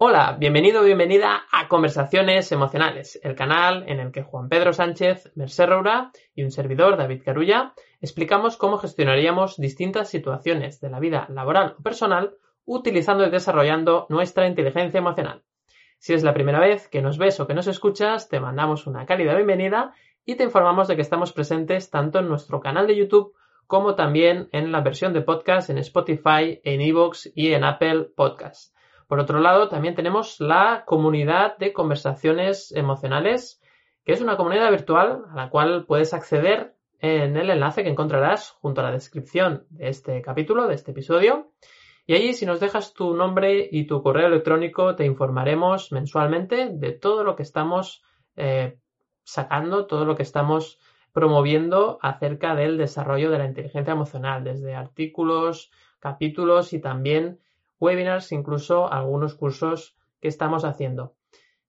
Hola, bienvenido o bienvenida a Conversaciones Emocionales, el canal en el que Juan Pedro Sánchez, Merced Roura y un servidor, David Carulla, explicamos cómo gestionaríamos distintas situaciones de la vida laboral o personal utilizando y desarrollando nuestra inteligencia emocional. Si es la primera vez que nos ves o que nos escuchas, te mandamos una cálida bienvenida y te informamos de que estamos presentes tanto en nuestro canal de YouTube como también en la versión de podcast en Spotify, en Evox y en Apple Podcasts. Por otro lado, también tenemos la comunidad de conversaciones emocionales, que es una comunidad virtual a la cual puedes acceder en el enlace que encontrarás junto a la descripción de este capítulo, de este episodio. Y allí, si nos dejas tu nombre y tu correo electrónico, te informaremos mensualmente de todo lo que estamos eh, sacando, todo lo que estamos promoviendo acerca del desarrollo de la inteligencia emocional, desde artículos, capítulos y también webinars, incluso algunos cursos que estamos haciendo.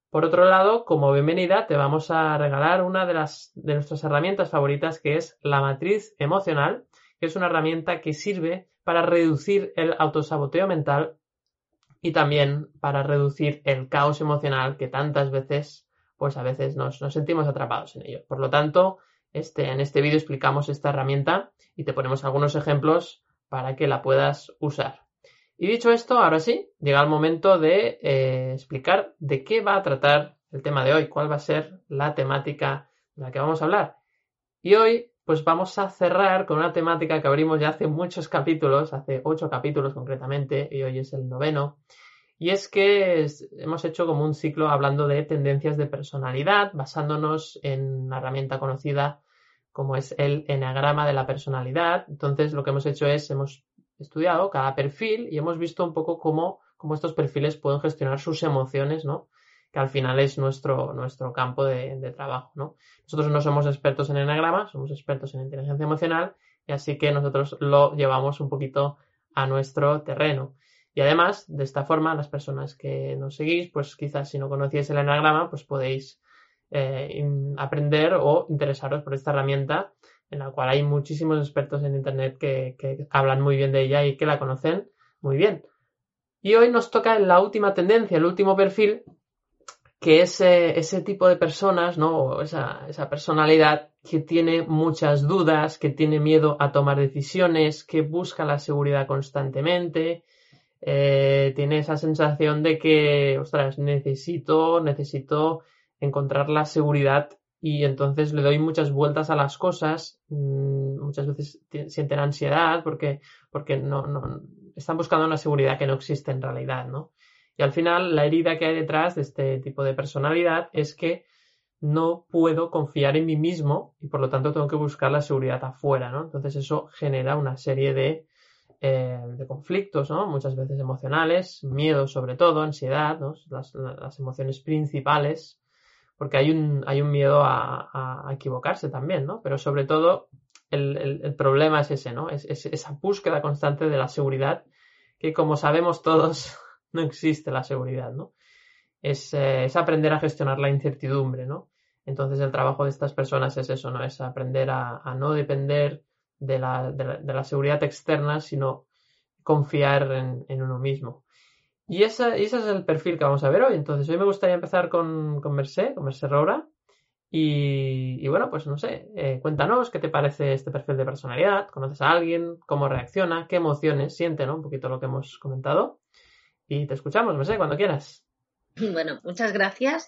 Por otro lado, como bienvenida, te vamos a regalar una de, las, de nuestras herramientas favoritas que es la matriz emocional, que es una herramienta que sirve para reducir el autosaboteo mental y también para reducir el caos emocional que tantas veces, pues a veces nos, sentimos atrapados en ello. Por lo tanto, este, en este vídeo explicamos esta herramienta y te ponemos algunos ejemplos para que la puedas usar. Y dicho esto, ahora sí, llega el momento de eh, explicar de qué va a tratar el tema de hoy, cuál va a ser la temática de la que vamos a hablar. Y hoy, pues vamos a cerrar con una temática que abrimos ya hace muchos capítulos, hace ocho capítulos concretamente, y hoy es el noveno. Y es que hemos hecho como un ciclo hablando de tendencias de personalidad, basándonos en una herramienta conocida como es el enagrama de la personalidad. Entonces, lo que hemos hecho es, hemos estudiado cada perfil y hemos visto un poco cómo, cómo estos perfiles pueden gestionar sus emociones, ¿no? Que al final es nuestro, nuestro campo de, trabajo, ¿no? Nosotros no somos expertos en enagrama, somos expertos en inteligencia emocional y así que nosotros lo llevamos un poquito a nuestro terreno. Y además, de esta forma, las personas que nos seguís, pues quizás si no conocíais el enagrama, pues podéis eh, aprender o interesaros por esta herramienta en la cual hay muchísimos expertos en Internet que, hablan muy bien de ella y que la conocen muy bien. Y hoy nos toca la última tendencia, el último perfil, que es eh, ese tipo de personas, ¿no? esa, esa, personalidad que tiene muchas dudas, que tiene miedo a tomar decisiones, que busca la seguridad constantemente, eh, tiene esa sensación de que, ostras, necesito, necesito encontrar la seguridad y entonces le doy muchas vueltas a las cosas, mm, muchas veces sienten ansiedad porque, porque no, no, están buscando una seguridad que no existe en realidad, ¿no? Y al final la herida que hay detrás de este tipo de personalidad es que no puedo confiar en mí mismo y por lo tanto tengo que buscar la seguridad afuera, ¿no? Entonces eso genera una serie de, eh, de conflictos, ¿no? Muchas veces emocionales, miedo sobre todo, ansiedad, ¿no? Las, las emociones principales porque hay un, hay un miedo a, equivocarse también, ¿no? Pero sobre todo el, problema es ese, ¿no? Es, esa búsqueda constante de la seguridad, que como sabemos todos, no existe la seguridad, ¿no? Es, eh, es, aprender a gestionar la incertidumbre, ¿no? Entonces el trabajo de estas personas es eso, ¿no? Es aprender a, no depender de la, de, la, seguridad externa, sino confiar en, en uno mismo. Y ese, ese es el perfil que vamos a ver hoy. Entonces, hoy me gustaría empezar con, con Mercé, con Mercé Roura. Y, bueno, pues no sé, eh, cuéntanos qué te parece este perfil de personalidad, conoces a alguien, cómo reacciona, qué emociones siente, ¿no? Un poquito lo que hemos comentado. Y te escuchamos, Mercé, cuando quieras. Bueno, muchas gracias.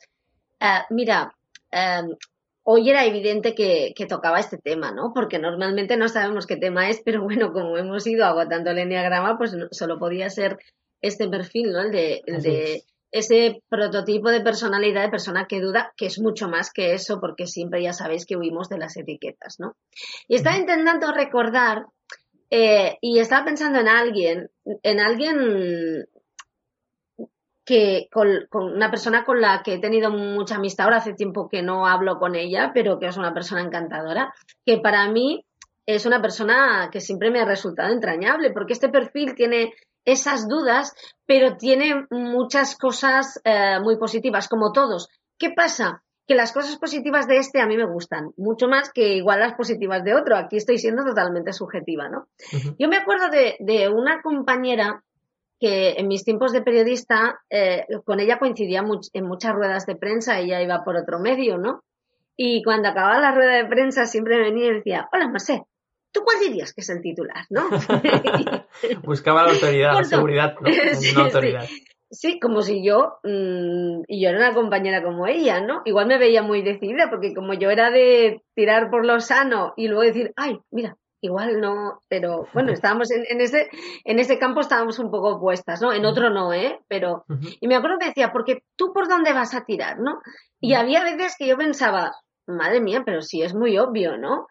Eh, mira, em, hoy era evidente que, tocaba este tema, ¿no? Porque normalmente no sabemos qué tema es, pero bueno, como hemos ido agotando el enneagrama, pues solo podía ser este perfil, ¿no? El de, ese prototipo de personalidad de persona que duda, que es mucho más que eso, porque siempre ya sabéis que huimos de las etiquetas, ¿no? Y estaba intentando recordar eh, y estaba pensando en alguien, en alguien que con, una persona con la que he tenido mucha amistad, ahora hace tiempo que no hablo con ella, pero que es una persona encantadora, que para mí es una persona que siempre me ha resultado entrañable, porque este perfil tiene esas dudas, pero tiene muchas cosas eh, muy positivas, como todos. ¿Qué pasa? Que las cosas positivas de este a mí me gustan, mucho más que igual las positivas de otro. Aquí estoy siendo totalmente subjetiva, ¿no? Yo me acuerdo de, de, una compañera que en mis tiempos de periodista, eh, con ella coincidía en muchas ruedas de prensa, ella iba por otro medio, ¿no? Y cuando acababa la rueda de prensa siempre venía y decía, hola, Marcé, ¿tú cuál dirías que es el titular, no? Buscaba la autoridad, la seguridad, ¿no? Sí, autoridad. Sí. como si yo, mmm, y yo era una compañera como ella, ¿no? Igual me veía muy decidida, porque como yo era de tirar por lo sano y luego decir, ay, mira, igual no, pero bueno, estábamos en, ese, en ese campo estábamos un poco opuestas, ¿no? En otro no, ¿eh? Pero, y me acuerdo que decía, porque tú por dónde vas a tirar, ¿no? Y había veces que yo pensaba, madre mía, pero sí es muy obvio, ¿no?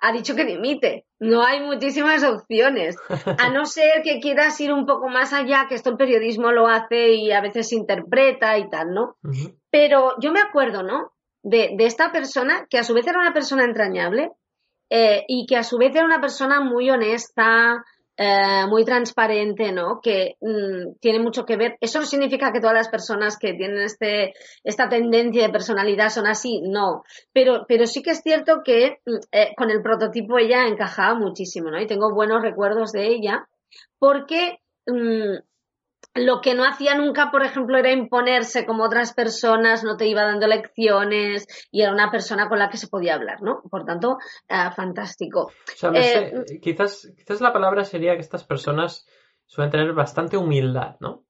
Ha dicho que limite. No hay muchísimas opciones. A no ser que quieras ir un poco más allá, que esto el periodismo lo hace y a veces interpreta y tal, ¿no? Pero yo me acuerdo, ¿no? De, de, esta persona, que a su vez era una persona entrañable eh, y que a su vez era una persona muy honesta, eh, muy transparente, ¿no? Que mm, tiene mucho que ver. Eso no significa que todas las personas que tienen este, esta tendencia de personalidad son así, no. Pero, pero sí que es cierto que mm, eh, con el prototipo ella encajaba muchísimo, ¿no? Y tengo buenos recuerdos de ella porque mm, lo que no hacía nunca, por ejemplo, era imponerse como otras personas, no te iba dando lecciones y era una persona con la que se podía hablar, ¿no? Por tanto, eh, fantástico. Eh, quizás, quizás la palabra sería que estas personas suelen tener bastante humildad, ¿no?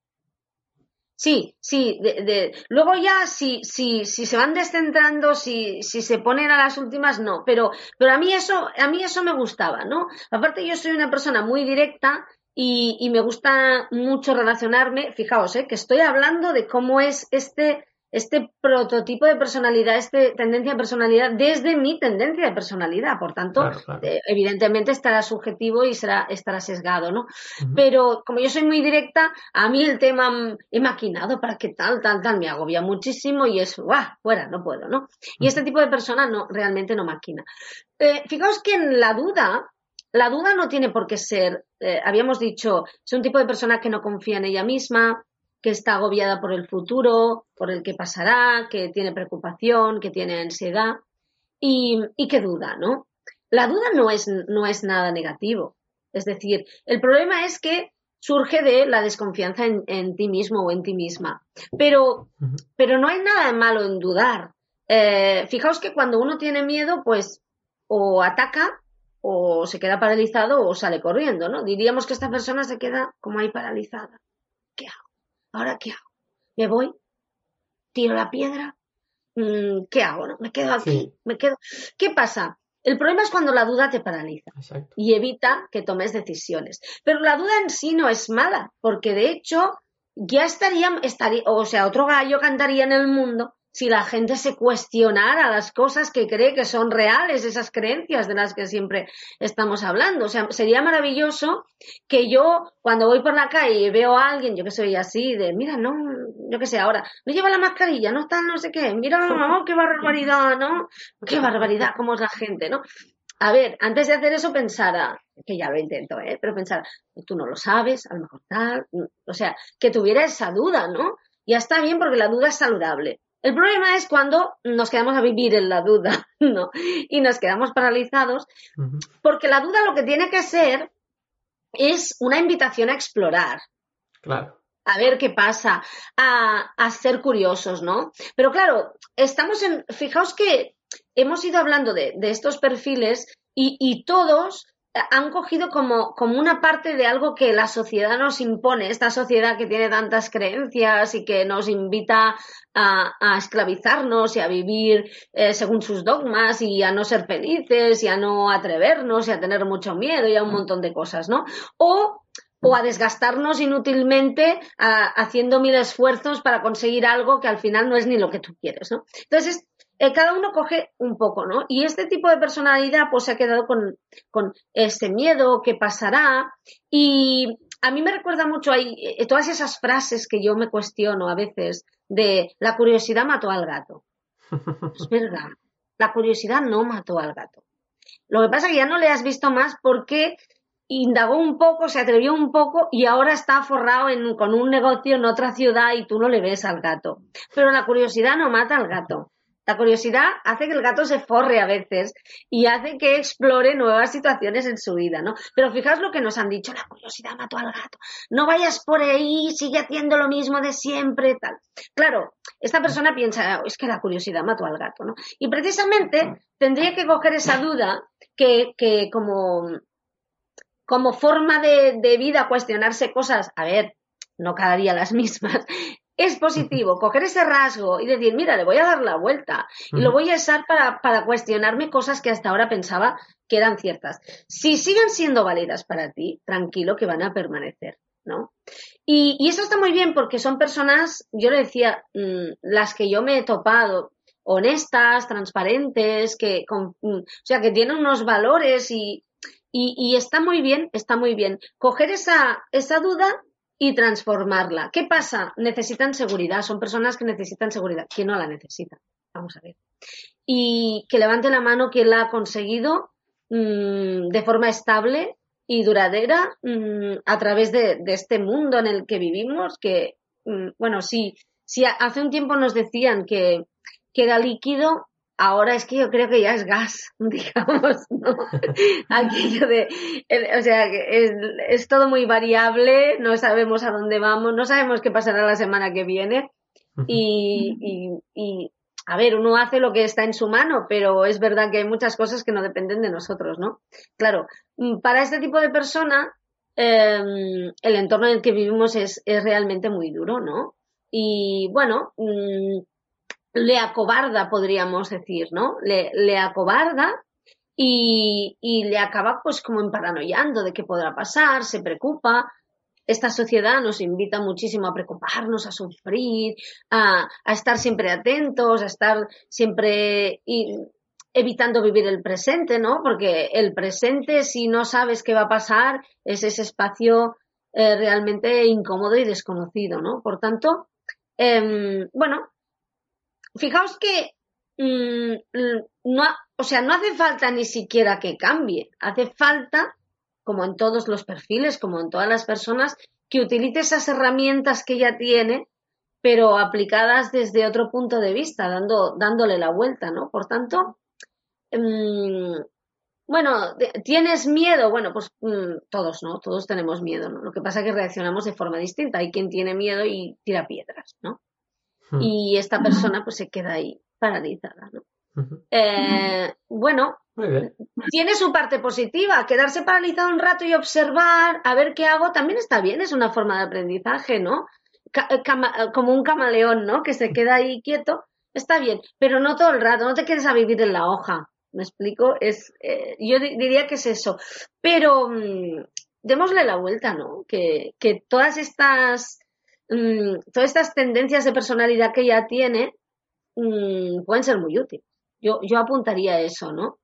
Sí, sí. De, Luego ya, si, si, si se van descentrando, si, si se ponen a las últimas, no. Pero, pero a mí eso, a mí eso me gustaba, ¿no? Aparte, yo soy una persona muy directa y, y me gusta mucho relacionarme. Fijaos, ¿eh? que estoy hablando de cómo es este, este prototipo de personalidad, este tendencia de personalidad desde mi tendencia de personalidad. Por tanto, eh, evidentemente estará subjetivo y será, estará sesgado, ¿no? Pero como yo soy muy directa, a mí el tema mm, he maquinado para que tal, tal, tal, me agobia muchísimo y es, ¡guau! Fuera, no puedo, ¿no? Y este tipo de persona no, realmente no maquina. Eh, fijaos que en la duda, la duda no tiene por qué ser, eh, habíamos dicho, es un tipo de persona que no confía en ella misma, que está agobiada por el futuro, por el que pasará, que tiene preocupación, que tiene ansiedad y, que duda, ¿no? La duda no es, no es nada negativo. Es decir, el problema es que surge de la desconfianza en, ti mismo o en ti misma. Pero, pero no hay nada malo en dudar. Eh, fijaos que cuando uno tiene miedo, pues o ataca o se queda paralizado o sale corriendo, ¿no? Diríamos que esta persona se queda como ahí paralizada. ¿Qué hago? ¿Ahora qué hago? ¿Me voy? ¿Tiro la piedra? Mm, ¿Qué hago? No? ¿Me quedo aquí? ¿Me quedo? ¿Qué pasa? El problema es cuando la duda te paraliza y evita que tomes decisiones. Pero la duda en sí no es mala, porque de hecho ya estaría, estaría o sea, otro gallo cantaría en el mundo si la gente se cuestionara las cosas que cree que son reales, esas creencias de las que siempre estamos hablando. O sea, sería maravilloso que yo, cuando voy por la calle y veo a alguien, yo que soy así, de, mira, no, yo que sé, ahora, no lleva la mascarilla, no está no sé qué, mira, qué barbaridad, ¿no? Qué barbaridad, cómo es la gente, ¿no? A ver, antes de hacer eso pensara, que ya lo intento, ¿eh? Pero pensar, tú no lo sabes, a lo mejor tal, o sea, que tuviera esa duda, ¿no? Ya está bien porque la duda es saludable. El problema es cuando nos quedamos a vivir en la duda, ¿no? Y nos quedamos paralizados, porque la duda lo que tiene que ser es una invitación a explorar. Claro. A ver qué pasa, a, ser curiosos, ¿no? Pero claro, estamos en. Fijaos que hemos ido hablando de, estos perfiles y, y todos han cogido como, como una parte de algo que la sociedad nos impone, esta sociedad que tiene tantas creencias y que nos invita a, a esclavizarnos y a vivir eh, según sus dogmas y a no ser felices y a no atrevernos y a tener mucho miedo y a un montón de cosas, ¿no? O o a desgastarnos inútilmente haciendo mil esfuerzos para conseguir algo que al final no es ni lo que tú quieres, ¿no? Entonces, eh, cada uno coge un poco, ¿no? Y este tipo de personalidad pues se ha quedado con, con ese miedo que pasará y, a mí me recuerda mucho ahí eh, todas esas frases que yo me cuestiono a veces de la curiosidad mató al gato. Es verdad, la curiosidad no mató al gato. Lo que pasa es que ya no le has visto más porque indagó un poco, se atrevió un poco y ahora está forrado con un negocio en otra ciudad y tú no le ves al gato. Pero la curiosidad no mata al gato. La curiosidad hace que el gato se forre a veces y hace que explore nuevas situaciones en su vida, ¿no? Pero fijaos lo que nos han dicho, la curiosidad mató al gato. No vayas por ahí, sigue haciendo lo mismo de siempre, tal. Claro, esta persona piensa, es que la curiosidad mató al gato, ¿no? Y precisamente tendría que coger esa duda que, que como, como forma de vida cuestionarse cosas, a ver, no cada día las mismas, es positivo coger ese rasgo y decir, mira, le voy a dar la vuelta y lo voy a usar para, para, cuestionarme cosas que hasta ahora pensaba que eran ciertas. Si siguen siendo válidas para ti, tranquilo que van a permanecer, ¿no? Y, y eso está muy bien porque son personas, yo le decía, mmm, las que yo me he topado, honestas, transparentes, que, con, mmm, o sea, que tienen unos valores y, y, y, está muy bien, está muy bien. Coger esa, esa duda y transformarla. ¿Qué pasa? Necesitan seguridad, son personas que necesitan seguridad. ¿Quién no la necesita? Vamos a ver. Y que levante la mano quien la ha conseguido mmm, de forma estable y duradera mmm, a través de, este mundo en el que vivimos, que, mmm, bueno, sí, si hace un tiempo nos decían que, que era líquido, ahora es que yo creo que ya es gas, digamos, ¿no? Aquello de, o sea, es, es, todo muy variable, no sabemos a dónde vamos, no sabemos qué pasará la semana que viene y, y, y, a ver, uno hace lo que está en su mano, pero es verdad que hay muchas cosas que no dependen de nosotros, ¿no? Claro, mm, para este tipo de persona, eh, el entorno en el que vivimos es, es realmente muy duro, ¿no? Y bueno, mmm, le acobarda, podríamos decir, ¿no? Le, le acobarda y, y, le acaba pues como emparanoiando de qué podrá pasar, se preocupa. Esta sociedad nos invita muchísimo a preocuparnos, a sufrir, a, a estar siempre atentos, a estar siempre y, evitando vivir el presente, ¿no? Porque el presente, si no sabes qué va a pasar, es ese espacio eh, realmente incómodo y desconocido, ¿no? Por tanto, eh, bueno, fijaos que mmm, no, o sea, no hace falta ni siquiera que cambie, hace falta, como en todos los perfiles, como en todas las personas, que utilice esas herramientas que ya tiene, pero aplicadas desde otro punto de vista, dando, dándole la vuelta, ¿no? Por tanto, mmm, bueno, ¿tienes miedo? Bueno, pues todos, ¿no? Todos tenemos miedo, ¿no? Lo que pasa es que reaccionamos de forma distinta. Hay quien tiene miedo y tira piedras, ¿no? Hmm. y esta persona pues se queda ahí paralizada, ¿no? Eh, bueno, tiene su parte positiva, quedarse paralizado un rato y observar, a ver qué hago, también está bien, es una forma de aprendizaje, ¿no? Eh, como un camaleón, ¿no? Que se queda ahí quieto, está bien, pero no todo el rato, no te quedes a vivir en la hoja, ¿me explico? Es, eh, yo diría que es eso, pero mmm, démosle la vuelta, ¿no? Que, que todas estas mmm, todas estas tendencias de personalidad que ella tiene mmm, pueden ser muy útiles. Yo, yo apuntaría eso, ¿no?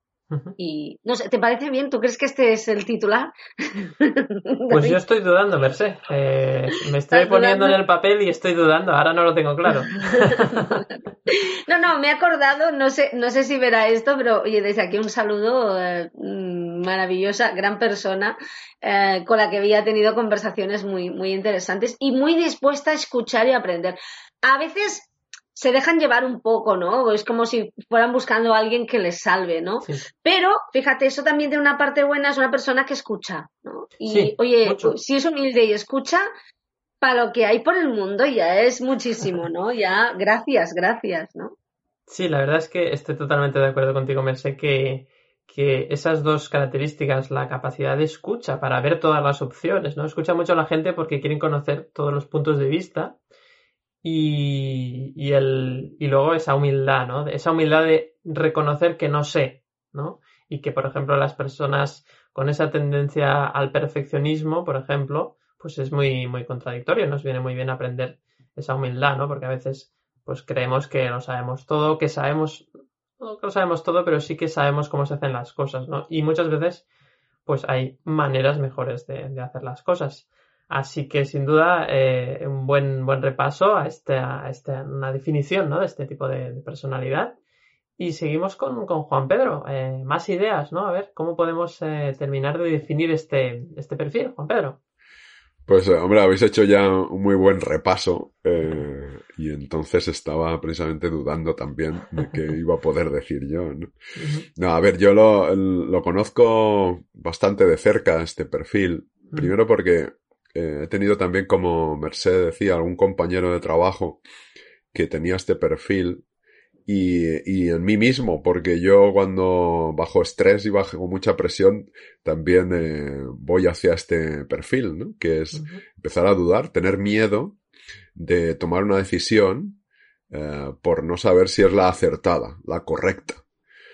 Y no sé, ¿te parece bien? ¿Tú crees que este es el titular? Pues yo estoy dudando, Mercé. Eh, me estoy poniendo dudando? en el papel y estoy dudando. Ahora no lo tengo claro. no, no, me he acordado, no sé, no sé si verá esto, pero oye, desde aquí un saludo eh, maravillosa, gran persona, eh, con la que había tenido conversaciones muy, muy interesantes y muy dispuesta a escuchar y aprender. A veces se dejan llevar un poco, ¿no? Es como si fueran buscando a alguien que les salve, ¿no? Sí. Pero, fíjate, eso también tiene una parte buena, es una persona que escucha, ¿no? Y, sí, oye, mucho. si es humilde y escucha, para lo que hay por el mundo ya es muchísimo, ¿no? Ya, gracias, gracias, ¿no? Sí, la verdad es que estoy totalmente de acuerdo contigo, Mercé, que, que esas dos características, la capacidad de escucha para ver todas las opciones, ¿no? Escucha mucho a la gente porque quieren conocer todos los puntos de vista y, y, el, y luego esa humildad, ¿no? Esa humildad de reconocer que no sé, ¿no? Y que, por ejemplo, las personas con esa tendencia al perfeccionismo, por ejemplo, pues es muy, muy contradictorio. Nos viene muy bien aprender esa humildad, ¿no? Porque a veces, pues creemos que lo sabemos todo, que sabemos, no que lo sabemos todo, pero sí que sabemos cómo se hacen las cosas, ¿no? Y muchas veces, pues hay maneras mejores de, de hacer las cosas. Así que sin duda eh, un buen, buen repaso a, esta, a esta, una definición ¿no? de este tipo de, de personalidad. Y seguimos con, con Juan Pedro. Eh, más ideas, ¿no? A ver, ¿cómo podemos eh, terminar de definir este, este perfil, Juan Pedro? Pues hombre, habéis hecho ya un muy buen repaso eh, y entonces estaba precisamente dudando también de qué iba a poder decir yo. ¿no? no a ver, yo lo, lo, conozco bastante de cerca, este perfil. Primero porque eh, he tenido también, como Mercedes decía, algún compañero de trabajo que tenía este perfil y, y, en mí mismo, porque yo cuando bajo estrés y bajo mucha presión también eh, voy hacia este perfil, ¿no? que es uh -huh. empezar a dudar, tener miedo de tomar una decisión eh, por no saber si es la acertada, la correcta.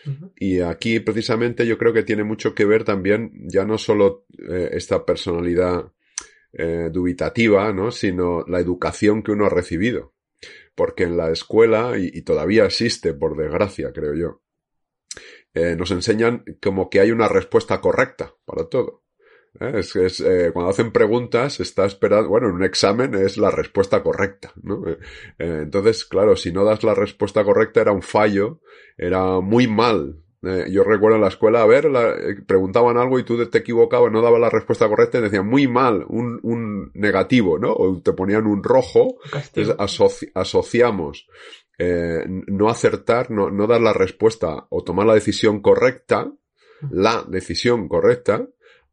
Uh -huh. Y aquí precisamente yo creo que tiene mucho que ver también ya no solo eh, esta personalidad eh, dubitativa, ¿no? sino la educación que uno ha recibido porque en la escuela, y, todavía existe, por desgracia, creo yo, eh, nos enseñan como que hay una respuesta correcta para todo. ¿Eh? Es, es eh, cuando hacen preguntas, está esperando, bueno, en un examen es la respuesta correcta, ¿no? Eh, entonces, claro, si no das la respuesta correcta era un fallo, era muy mal, eh, yo recuerdo en la escuela, a ver, la, eh, preguntaban algo y tú te equivocabas, no dabas la respuesta correcta y decían muy mal, un, un negativo, ¿no? O te ponían un rojo. Entonces asoci asociamos eh, no acertar, no, no dar la respuesta o tomar la decisión correcta, la decisión correcta,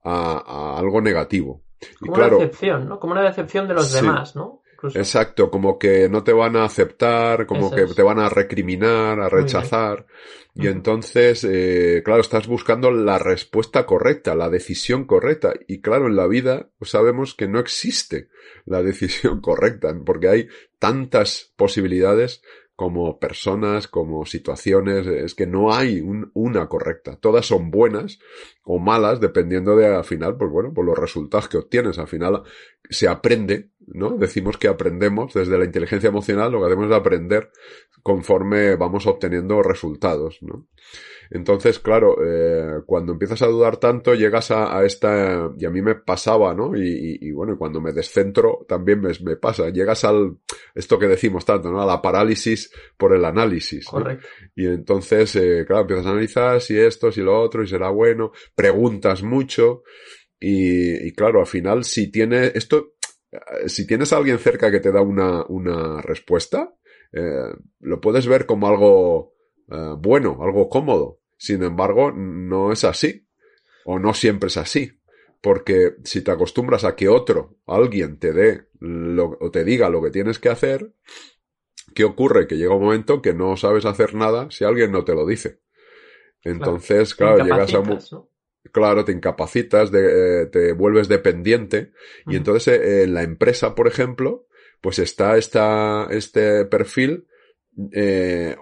a, a algo negativo. Como y claro, una decepción, ¿no? Como una decepción de los sí. demás, ¿no? Incluso. Exacto, como que no te van a aceptar, como Eso que es. te van a recriminar, a rechazar. Y entonces, eh, claro, estás buscando la respuesta correcta, la decisión correcta. Y claro, en la vida sabemos que no existe la decisión correcta, porque hay tantas posibilidades como personas, como situaciones, es que no hay un, una correcta. Todas son buenas o malas, dependiendo de al final, pues bueno, por los resultados que obtienes. Al final se aprende, ¿no? Decimos que aprendemos desde la inteligencia emocional, lo que hacemos es aprender conforme vamos obteniendo resultados, ¿no? Entonces, claro, eh, cuando empiezas a dudar tanto, llegas a, a, esta, y a mí me pasaba, ¿no? Y, y, y bueno, cuando me descentro también me, me, pasa, llegas al, esto que decimos tanto, ¿no? A la parálisis por el análisis. Correcto. ¿no? Y entonces, eh, claro, empiezas a analizar si esto, si lo otro, y será bueno, preguntas mucho, y, y claro, al final, si tiene, esto, si tienes a alguien cerca que te da una, una respuesta, eh, lo puedes ver como algo, Uh, bueno, algo cómodo. Sin embargo, no es así. O no siempre es así. Porque si te acostumbras a que otro, alguien te dé lo, o te diga lo que tienes que hacer, ¿qué ocurre? Que llega un momento que no sabes hacer nada si alguien no te lo dice. Entonces, claro, claro llegas a... ¿no? Claro, te incapacitas, de, eh, te vuelves dependiente. Uh -huh. Y entonces eh, en la empresa, por ejemplo, pues está esta, este perfil eh,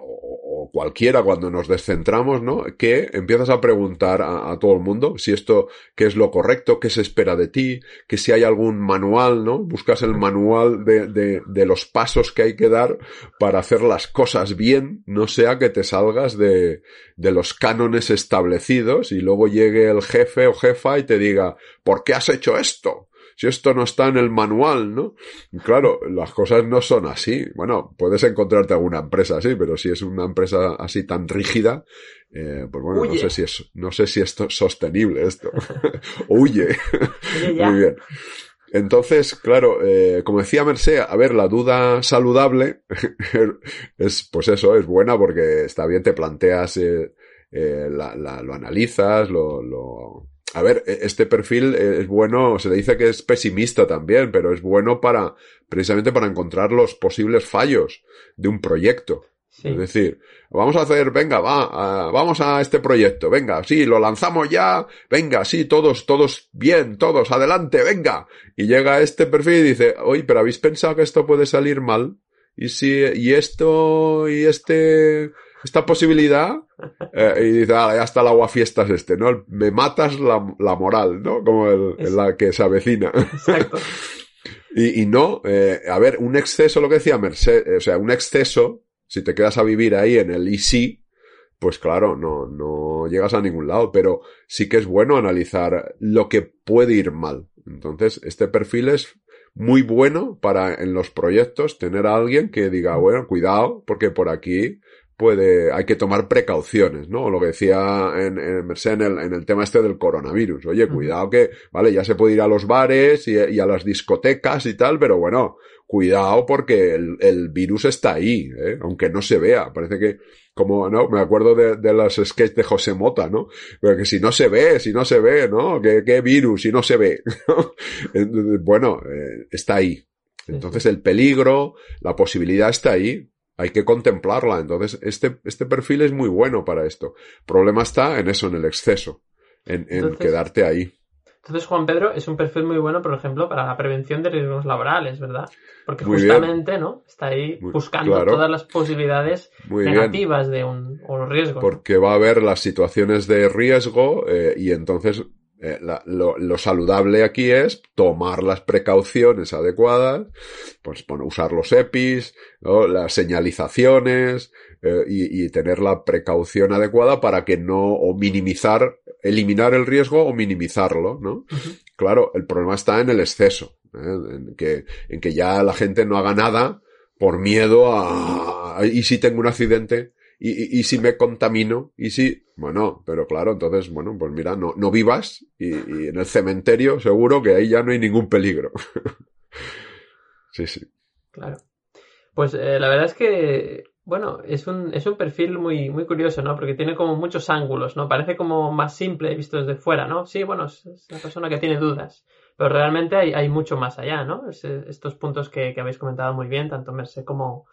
cualquiera cuando nos descentramos, ¿no? Que empiezas a preguntar a, todo el mundo si esto, qué es lo correcto, qué se espera de ti, que si hay algún manual, ¿no? Buscas el manual de, de, de los pasos que hay que dar para hacer las cosas bien, no sea que te salgas de, de los cánones establecidos y luego llegue el jefe o jefa y te diga, ¿por qué has hecho esto? Si esto no está en el manual, ¿no? Claro, las cosas no son así. Bueno, puedes encontrarte alguna empresa así, pero si es una empresa así tan rígida, eh, pues bueno, no sé si es, no sé si es sostenible esto. Huye. Muy bien. Entonces, claro, eh, como decía Merced, a ver, la duda saludable es, pues eso, es buena porque está bien, te planteas, eh, eh, la, la, lo analizas, lo, lo, a ver, e, este perfil es bueno, se le dice que es pesimista también, pero es bueno para, precisamente para encontrar los posibles fallos de un proyecto. Sí. Es decir, vamos a hacer, venga, va, vamos a este proyecto, venga, sí, lo lanzamos ya, venga, sí, todos, todos bien, todos, adelante, venga. Y llega este perfil y dice, oye, pero habéis pensado que esto puede salir mal? Y si, y esto, y este, esta posibilidad, eh, y dice, ah, ya está el aguafiestas este, ¿no? Me matas la, la moral, ¿no? Como el, la que se avecina. Exacto. y, y, no, eh, a ver, un exceso, lo que decía Merced, o sea, un exceso, si te quedas a vivir ahí en el easy, pues claro, no, no llegas a ningún lado, pero sí que es bueno analizar lo que puede ir mal, Entonces, este perfil es muy bueno para en los proyectos tener a alguien que diga, bueno, cuidado, porque por aquí puede, hay que tomar precauciones, ¿no? Lo que decía en, en Merced en el, en el tema este del coronavirus. Oye, cuidado que, vale, ya se puede ir a los bares y, y a las discotecas y tal, pero bueno, cuidado porque el, el virus está ahí, ¿eh? aunque no se vea. Parece que, como, ¿no? Me acuerdo de, de los sketches de José Mota, ¿no? Pero que si no se ve, si no se ve, ¿no? ¿Qué, qué virus si no se ve? bueno, eh, está ahí. Entonces el peligro, la posibilidad está ahí. Hay que contemplarla. Entonces, este, este perfil es muy bueno para esto. El problema está en eso, en el exceso, en, en Entonces- quedarte ahí. Entonces, Juan Pedro es un perfil muy bueno, por ejemplo, para la prevención de riesgos laborales, ¿verdad? Porque Muy bien. justamente, ¿no? Está ahí Muy- buscando claro. todas las posibilidades Muy bien. negativas de un, o los riesgos. ¿no? porque va a haber las situaciones de riesgo eh, y entonces eh, la- lo, lo saludable aquí es tomar las precauciones adecuadas, pues bueno, usar los EPIs, ¿no? las señalizaciones eh, y, y tener la precaución adecuada para que no, o minimizar, eliminar el riesgo o minimizarlo, ¿no? Claro, el problema está en el exceso, ¿eh? en, que, en que ya la gente no haga nada por miedo a, ¿y si tengo un accidente? ¿Y, y, si me contamino? ¿Y si? Bueno, pero claro, entonces, bueno, pues mira, no, no vivas y, y en el cementerio seguro que ahí ya no hay ningún peligro. sí, sí. Claro. Pues eh, la verdad es que, bueno, es un, es un perfil muy, muy curioso, ¿no? Porque tiene como muchos ángulos, ¿no? Parece como más simple visto desde fuera, ¿no? Sí, bueno, es, una persona que tiene dudas, pero realmente hay, hay mucho más allá, ¿no? Es- estos puntos que, que habéis comentado muy bien, tanto Merced como,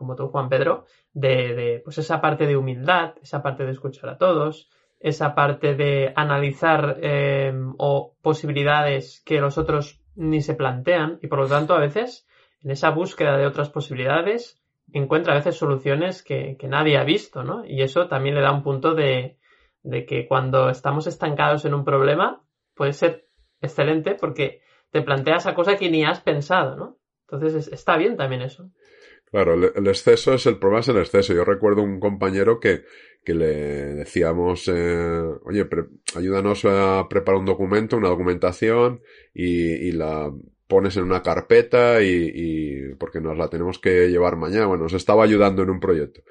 como tú, Juan Pedro, de, pues esa parte de humildad, esa parte de escuchar a todos, esa parte de analizar eh, o posibilidades que los otros ni se plantean y por lo tanto a veces en esa búsqueda de otras posibilidades encuentra a veces soluciones que, nadie ha visto, ¿no? Y eso también le da un punto de, que cuando estamos estancados en un problema puede ser excelente porque te planteas a cosa que ni has pensado, ¿no? Entonces es- está bien también eso. Claro, el, el exceso es el problema, es el exceso. Yo recuerdo un compañero que, que le decíamos, eh, oye, pre- ayúdanos a preparar un documento, una documentación y, y la pones en una carpeta y, y porque nos la tenemos que llevar mañana. Bueno, nos estaba ayudando en un proyecto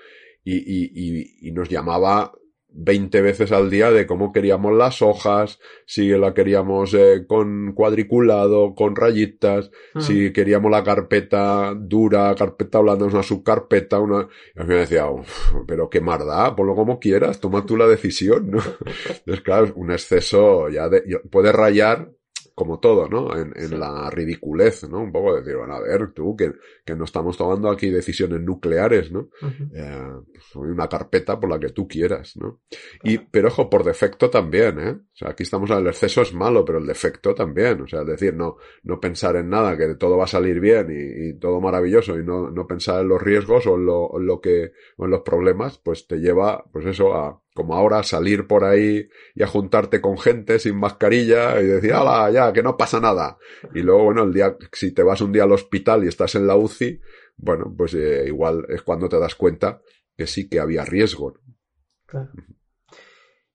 y, y, y, y nos llamaba 20 veces al día de cómo queríamos las hojas, si la queríamos eh, con cuadriculado, con rayitas, Mm. si queríamos la carpeta dura, carpeta blanda, una subcarpeta, una... Y al final decía, "Uf, pero qué marda, ponlo como quieras, toma tú la decisión, ¿no? Entonces, claro, un exceso ya de, puede rayar como todo, ¿no? En, en Sí. la ridiculez, ¿no? Un poco decir, bueno, a ver, tú, que, que no estamos tomando aquí decisiones nucleares, ¿no? Eh, hay una carpeta por la que tú quieras, ¿no? Y, pero ojo, por defecto también, ¿eh? O sea, aquí estamos, el exceso es malo, pero el defecto también. O sea, es decir, no, no pensar en nada, que todo va a salir bien y, y todo maravilloso y no, no pensar en los riesgos o en lo, en lo que, o en los problemas, pues te lleva, pues eso, a, como ahora, salir por ahí y a juntarte con gente sin mascarilla y decir, ¡hala, ya, que no pasa nada! Y luego, bueno, el día, si te vas un día al hospital y estás en la UCI, bueno, pues eh, igual es cuando te das cuenta que sí que había riesgo. Claro.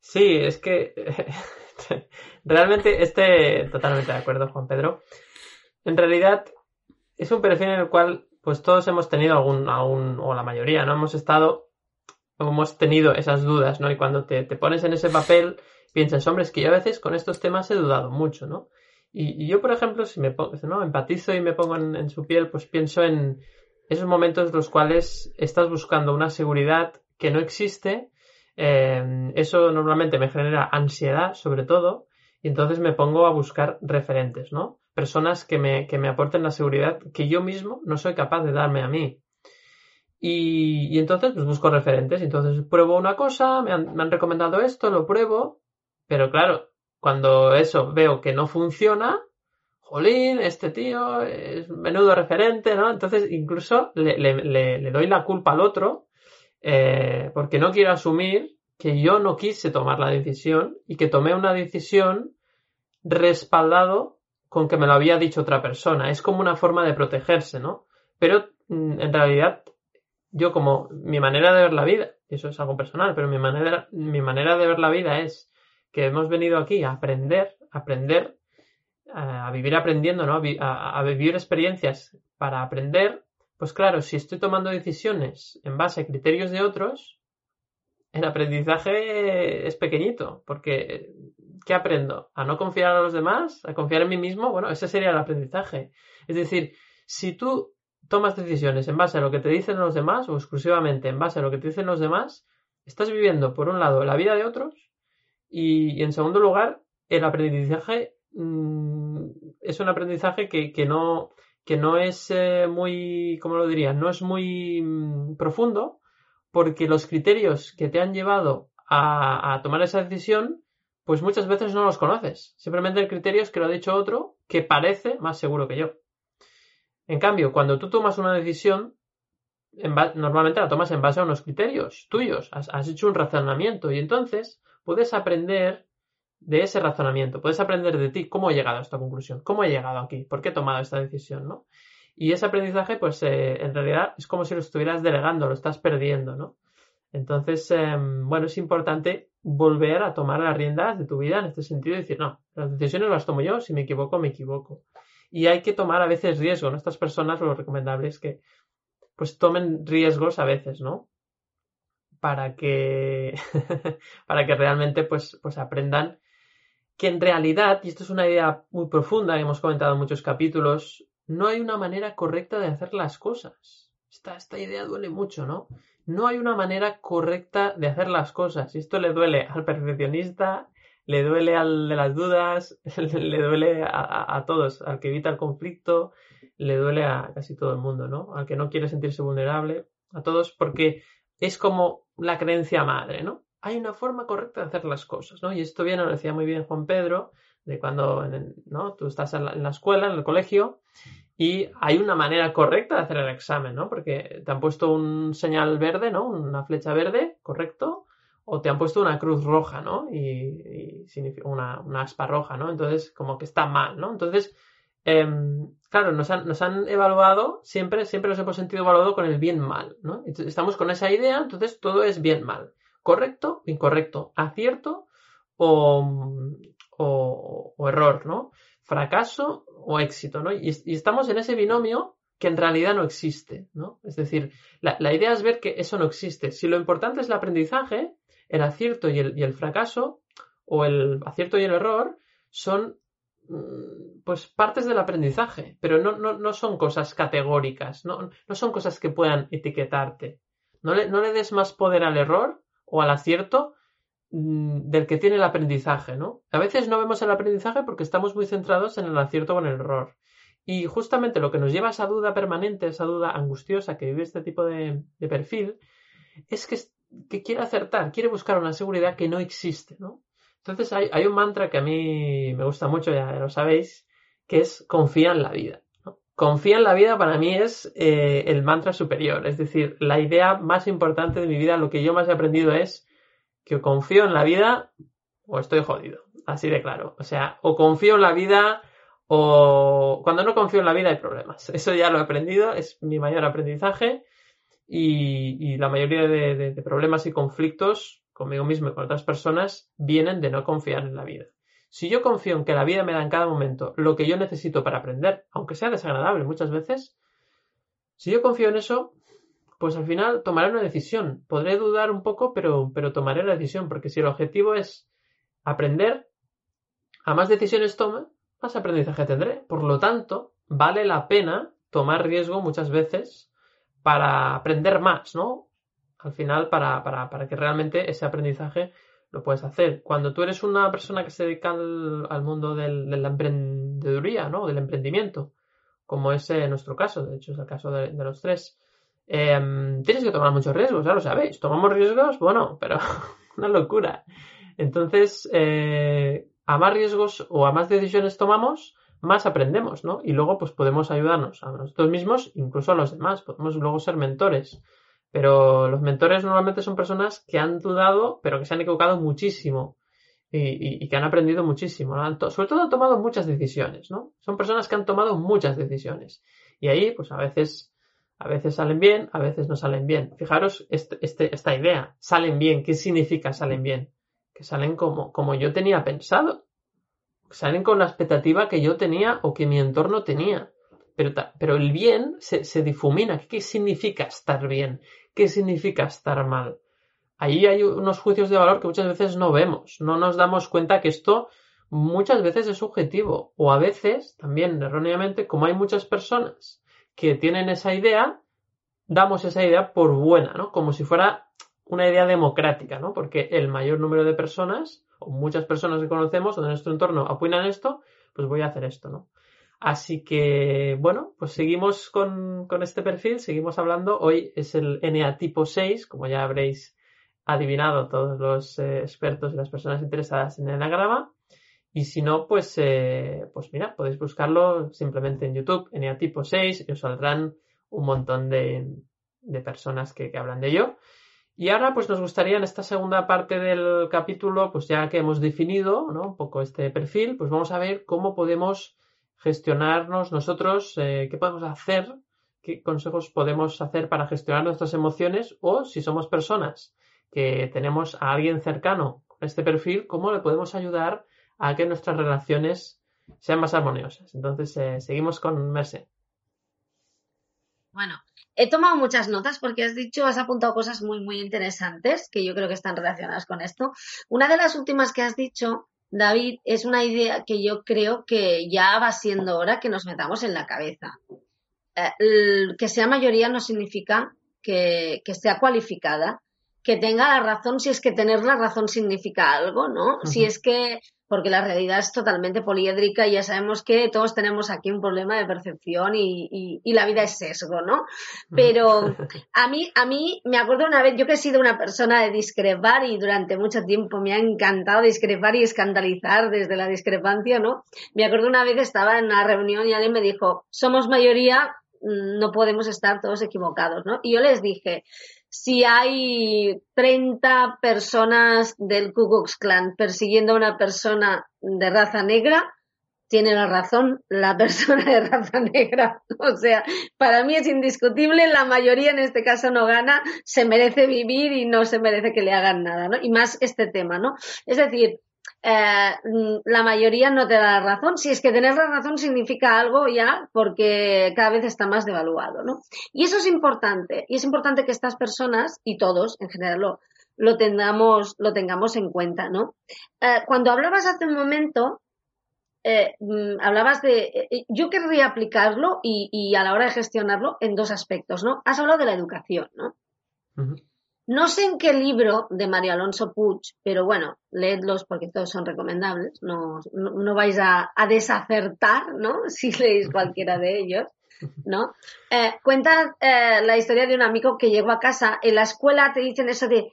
Sí, es que realmente este, totalmente de acuerdo, Juan Pedro. En realidad es un perfil en el cual pues todos hemos tenido algún, algún o la mayoría, ¿no? Hemos estado, hemos tenido esas dudas, ¿no? Y cuando te, te pones en ese papel, piensas, hombre, es que yo a veces con estos temas he dudado mucho, ¿no? Y, yo, por ejemplo, si me pongo, empatizo y me pongo en, su piel, pues pienso en esos momentos en los cuales estás buscando una seguridad que no existe eh, eso normalmente me genera ansiedad, sobre todo, y entonces me pongo a buscar referentes, ¿no? Personas que me, que me aporten la seguridad que yo mismo no soy capaz de darme a mí. Y, y entonces pues busco referentes, entonces pruebo una cosa, me han, me han recomendado esto, lo pruebo, pero claro, cuando eso veo que no funciona, jolín, este tío es menudo referente, ¿no? Entonces incluso le, le- le- le doy la culpa al otro eh, porque no quiero asumir que yo no quise tomar la decisión y que tomé una decisión respaldado con que me lo había dicho otra persona. Es como una forma de protegerse, ¿no? Pero mm, en realidad yo como mi manera de ver la vida, eso es algo personal, pero mi manera, mi manera de ver la vida es que hemos venido aquí a aprender, aprender a vivir aprendiendo, ¿no? A, a, vivir experiencias para aprender, pues claro, si estoy tomando decisiones en base a criterios de otros, el aprendizaje es pequeñito, porque ¿qué aprendo? ¿A no confiar a los demás? ¿A confiar en mí mismo? Bueno, ese sería el aprendizaje. Es decir, si tú tomas decisiones en base a lo que te dicen los demás o exclusivamente en base a lo que te dicen los demás, estás viviendo, por un lado, la vida de otros y, en segundo lugar, el aprendizaje mmm, es un aprendizaje que, que, no, que no es eh, muy, ¿cómo lo diría? No es muy mmm, profundo porque los criterios que te han llevado a, a tomar esa decisión pues muchas veces no los conoces. Simplemente el criterio es que lo ha dicho otro que parece más seguro que yo. En cambio, cuando tú tomas una decisión, normalmente la tomas en base a unos criterios tuyos. Has, hecho un razonamiento y entonces puedes aprender de ese razonamiento. Puedes aprender de ti cómo he llegado a esta conclusión, cómo he llegado aquí, por qué he tomado esta decisión, ¿no? Y ese aprendizaje, pues eh, en realidad es como si lo estuvieras delegando, lo estás perdiendo, ¿no? Entonces, eh, bueno, es importante volver a tomar las riendas de tu vida en este sentido y decir, no, las decisiones las tomo yo, si me equivoco, me equivoco. Y hay que tomar a veces riesgo, ¿no? Estas personas lo recomendable es que pues tomen riesgos a veces, ¿no? Para que, para que realmente pues, pues aprendan que en realidad, y esto es una idea muy profunda que hemos comentado en muchos capítulos, no hay una manera correcta de hacer las cosas. Esta, esta idea duele mucho, ¿no? no hay una manera correcta de hacer las cosas. Y esto le duele al perfeccionista, le duele al de las dudas, le duele a, todos, al que evita el conflicto, le duele a casi todo el mundo, ¿no? Al que no quiere sentirse vulnerable, a todos, porque es como la creencia madre, ¿no? Hay una forma correcta de hacer las cosas, ¿no? Y esto viene, lo decía muy bien Juan Pedro, de cuando ¿no? tú estás en la escuela, en el colegio, y hay una manera correcta de hacer el examen, ¿no? Porque te han puesto un señal verde, ¿no? Una flecha verde, correcto, o te han puesto una cruz roja, ¿no? Y, significa una, una, aspa roja, ¿no? Entonces, como que está mal, ¿no? Entonces, eh, claro, nos han, nos han, evaluado, siempre, siempre nos hemos sentido evaluado con el bien-mal, ¿no? Estamos con esa idea, entonces todo es bien-mal. Correcto, incorrecto, acierto o, o, o error, ¿no? fracaso o éxito, ¿no? Y, estamos en ese binomio que en realidad no existe, ¿no? Es decir, la, idea es ver que eso no existe. Si lo importante es el aprendizaje, el acierto y el, fracaso, o el acierto y el error, son mm, pues partes del aprendizaje, pero no, no, son cosas categóricas, no, no, son cosas que puedan etiquetarte. No le, no le des más poder al error o al acierto Mm, del que tiene el aprendizaje, ¿no? A veces no vemos el aprendizaje porque estamos muy centrados en el acierto o en el error. Y justamente lo que nos lleva a esa duda permanente, esa duda angustiosa que vive este tipo de, perfil, es que, quiere acertar, quiere buscar una seguridad que no existe, ¿no? Entonces hay, un mantra que a mí me gusta mucho, ya lo sabéis, que es confía en la vida. Confía en la vida para mí es eh, el mantra superior, es decir, la idea más importante de mi vida, lo que yo más he aprendido es que confío en la vida o estoy jodido. Así de claro. O sea, o confío en la vida o cuando no confío en la vida hay problemas. Eso ya lo he aprendido, es mi mayor aprendizaje y, la mayoría de, problemas y conflictos conmigo mismo y con otras personas vienen de no confiar en la vida. Si yo confío en que la vida me da en cada momento lo que yo necesito para aprender, aunque sea desagradable muchas veces, si yo confío en eso, pues al final tomaré una decisión. Podré dudar un poco, pero, pero tomaré la decisión, porque si el objetivo es aprender, a más decisiones tome, más aprendizaje tendré. Por lo tanto, vale la pena tomar riesgo muchas veces para aprender más, ¿no? Al final, para, para, para que realmente ese aprendizaje lo puedes hacer. Cuando tú eres una persona que se dedica al, mundo del, de la emprendeduría, ¿no? Del emprendimiento, como es en nuestro caso, de hecho es el caso de los tres, Em, tienes que tomar muchos riesgos, ya lo sabéis. Tomamos riesgos, bueno, pero una locura. Entonces, eh, a más riesgos o a más decisiones tomamos, más aprendemos, ¿no? Y luego, pues podemos ayudarnos a nosotros mismos, incluso a los demás. Podemos luego ser mentores. Pero los mentores normalmente son personas que han dudado, pero que se han equivocado muchísimo. Y, que han aprendido muchísimo. Sobre todo han tomado muchas decisiones, ¿no? Son personas que han tomado muchas decisiones. Y ahí, pues a veces a veces salen bien, a veces no salen bien. Fijaros este, este, esta idea. Salen bien. ¿Qué significa salen bien? Que salen como, como yo tenía pensado. Salen con la expectativa que yo tenía o que mi entorno tenía. Pero, pero el bien se, se difumina. ¿Qué significa estar bien? ¿Qué significa estar mal? Ahí hay unos juicios de valor que muchas veces no vemos. No nos damos cuenta que esto muchas veces es subjetivo. O a veces, también erróneamente, como hay muchas personas que tienen esa idea, damos esa idea por buena, ¿no? Como si fuera una idea democrática, ¿no? Porque el mayor número de personas, muchas personas que conocemos o de nuestro entorno apoyan esto, pues voy a hacer esto, ¿no? Así que, bueno, pues seguimos con, este perfil, seguimos hablando. Hoy es el NA tipo 6, como ya habréis adivinado todos los eh, expertos y las personas interesadas en el enagrama. Y si no, pues, eh, pues mira, podéis buscarlo simplemente en YouTube, NA tipo 6, y os saldrán un montón de, personas que, que hablan de ello. Y ahora pues nos gustaría en esta segunda parte del capítulo, pues ya que hemos definido ¿no? un poco este perfil, pues vamos a ver cómo podemos gestionarnos nosotros, eh, qué podemos hacer, qué consejos podemos hacer para gestionar nuestras emociones o si somos personas que tenemos a alguien cercano con este perfil, cómo le podemos ayudar a que nuestras relaciones sean más armoniosas. Entonces, eh, seguimos con Merce. Bueno, he tomado muchas notas porque has dicho, has apuntado cosas muy, muy interesantes que yo creo que están relacionadas con esto. Una de las últimas que has dicho, David, es una idea que yo creo que ya va siendo hora que nos metamos en la cabeza. Eh, que sea mayoría no significa que, que sea cualificada, que tenga la razón si es que tener la razón significa algo, ¿no? Si es que porque la realidad es totalmente poliédrica y ya sabemos que todos tenemos aquí un problema de percepción y, la vida es sesgo, ¿no? Pero a mí, a mí me acuerdo una vez, yo que he sido una persona de discrepar y durante mucho tiempo me ha encantado discrepar y escandalizar desde la discrepancia, ¿no? Me acuerdo una vez estaba en una reunión y alguien me dijo, somos mayoría, mm, no podemos estar todos equivocados, ¿no? Y yo les dije, si hay 30 personas del Ku Klux Klan persiguiendo a una persona de raza negra, tiene la razón la persona de raza negra. O sea, para mí es indiscutible, la mayoría en este caso no gana, se merece vivir y no se merece que le hagan nada, ¿no? Y más este tema, ¿no? Es decir, eh, la mayoría no te da la razón. Si es que tener la razón significa algo ya, porque cada vez está más devaluado, ¿no? Y eso es importante. Y es importante que estas personas, y todos en general, lo, lo, tengamos, lo tengamos en cuenta, ¿no? Eh, cuando hablabas hace un momento, eh, mm, hablabas de. yo querría aplicarlo y, a la hora de gestionarlo en dos aspectos, ¿no? Has hablado de la educación, ¿no? No sé en qué libro de María Alonso Puig, pero bueno, leedlos porque todos son recomendables, no, no, vais a, desacertar, ¿no? Si leéis cualquiera de ellos, ¿no? Eh, cuenta eh, la historia de un amigo que llegó a casa, en la escuela te dicen eso de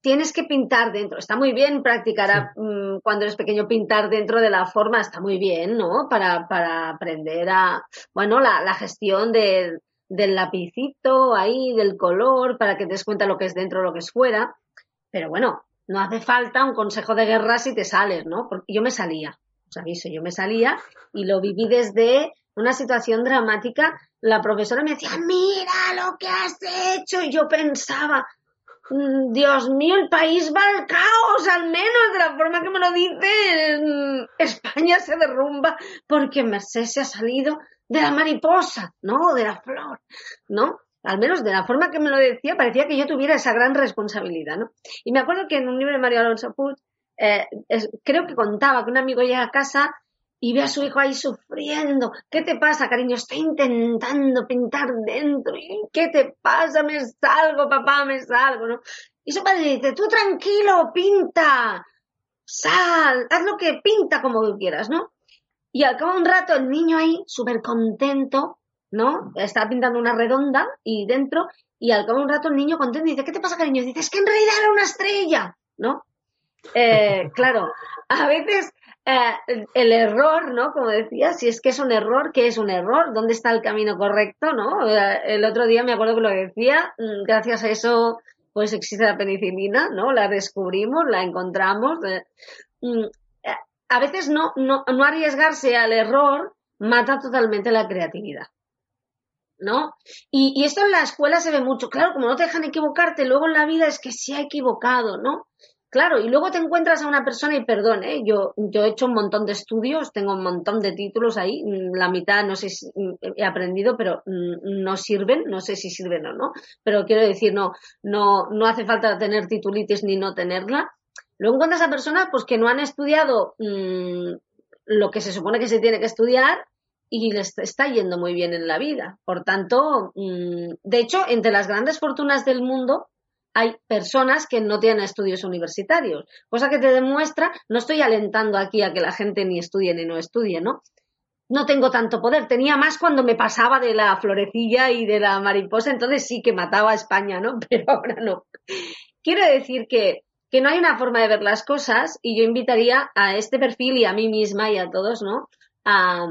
tienes que pintar dentro. Está muy bien practicar mm, cuando eres pequeño pintar dentro de la forma, está muy bien, ¿no? Para, para aprender a, bueno, la, la gestión de, del lapicito ahí, del color, para que te des cuenta lo que es dentro, lo que es fuera. Pero bueno, no hace falta un consejo de guerra si te sales, ¿no? Porque yo me salía, os aviso, yo me salía y lo viví desde una situación dramática. La profesora me decía, mira lo que has hecho. Y yo pensaba, mm, Dios mío, el país va al caos, al menos de la forma que me lo dice, España se derrumba porque Mercedes se ha salido de la mariposa, ¿no? De la flor, ¿no? Al menos de la forma que me lo decía, parecía que yo tuviera esa gran responsabilidad, ¿no? Y me acuerdo que en un libro de Mario Alonso Puig, eh, creo que contaba que un amigo llega a casa y ve a su hijo ahí sufriendo. ¿Qué te pasa, cariño? Estoy intentando pintar dentro. ¿Qué te pasa? Me salgo, papá, me salgo, ¿no? Y su padre dice, tú tranquilo, pinta, sal, haz lo que pinta como tú quieras, ¿no? Y al cabo de un rato el niño ahí, súper contento, ¿no? Está pintando una redonda y dentro, y al cabo de un rato el niño contento dice, ¿qué te pasa, cariño? Y dice, es que en realidad era una estrella, ¿no? Eh, claro, a veces eh, el error, ¿no? Como decía, si es que es un error, ¿qué es un error? ¿Dónde está el camino correcto, no? Eh, el otro día me acuerdo que lo decía, mm, gracias a eso, pues existe la penicilina, ¿no? La descubrimos, la encontramos. Mm, a veces no, no, no arriesgarse al error mata totalmente la creatividad. ¿no? Y, esto en la escuela se ve mucho. Claro, como no te dejan equivocarte, luego en la vida es que se ha equivocado, ¿no? Claro, y luego te encuentras a una persona, y perdón, ¿eh? yo, yo he hecho un montón de estudios, tengo un montón de títulos ahí, mm, la mitad no sé si mm, he aprendido, pero mm, no sirven, no sé si sirven o no, pero quiero decir, no, no, no hace falta tener titulitis ni no tenerla. Luego encuentras a personas pues que no han estudiado lo que se supone que se tiene que estudiar y les está yendo muy bien en la vida. Por tanto, de hecho, entre las grandes fortunas del mundo, hay personas que no tienen estudios universitarios, cosa que te demuestra, no estoy alentando aquí a que la gente ni estudie ni no estudie, ¿no? No tengo tanto poder, tenía más cuando me pasaba de la florecilla y de la mariposa, entonces sí que mataba a España, ¿no? Pero ahora no. Quiero decir que, que no hay una forma de ver las cosas y yo invitaría a este perfil y a mí misma y a todos, ¿no? A,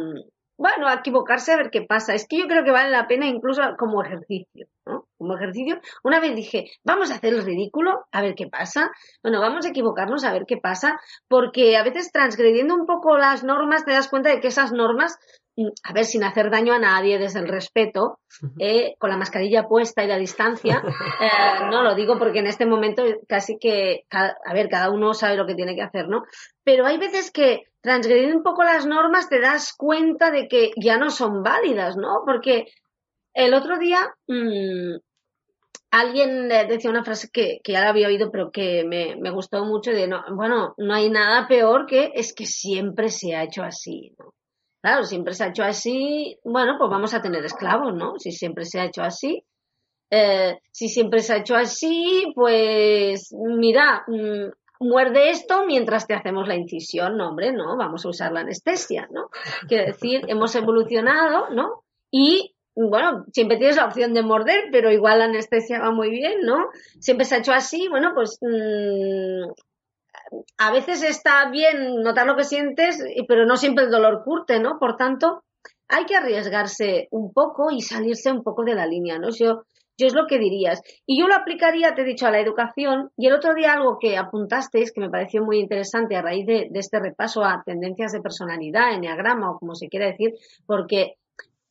bueno, a equivocarse a ver qué pasa. Es que yo creo que vale la pena incluso como ejercicio, ¿no? Como ejercicio. Una vez dije, vamos a hacer el ridículo, a ver qué pasa. Bueno, vamos a equivocarnos a ver qué pasa, porque a veces transgrediendo un poco las normas te das cuenta de que esas normas a ver, sin hacer daño a nadie, desde el respeto, eh, con la mascarilla puesta y la distancia. Eh, no lo digo porque en este momento casi que, a ver, cada uno sabe lo que tiene que hacer, ¿no? Pero hay veces que transgrediendo un poco las normas te das cuenta de que ya no son válidas, ¿no? Porque el otro día mmm, alguien decía una frase que, que, ya la había oído, pero que me, me gustó mucho, de no, bueno, no hay nada peor que es que siempre se ha hecho así, ¿no? Claro, siempre se ha hecho así, bueno, pues vamos a tener esclavos, ¿no? Si siempre se ha hecho así. Eh, si siempre se ha hecho así, pues mira, mm, muerde esto mientras te hacemos la incisión, no, hombre, no, vamos a usar la anestesia, ¿no? Quiero decir, hemos evolucionado, ¿no? Y bueno, siempre tienes la opción de morder, pero igual la anestesia va muy bien, ¿no? Siempre se ha hecho así, bueno, pues mmm, a veces está bien notar lo que sientes, pero no siempre el dolor curte, ¿no? Por tanto, hay que arriesgarse un poco y salirse un poco de la línea, ¿no? Yo, yo es lo que dirías. Y yo lo aplicaría, te he dicho, a la educación. Y el otro día algo que apuntasteis, que me pareció muy interesante a raíz de, de este repaso a tendencias de personalidad, enneagrama o como se quiera decir, porque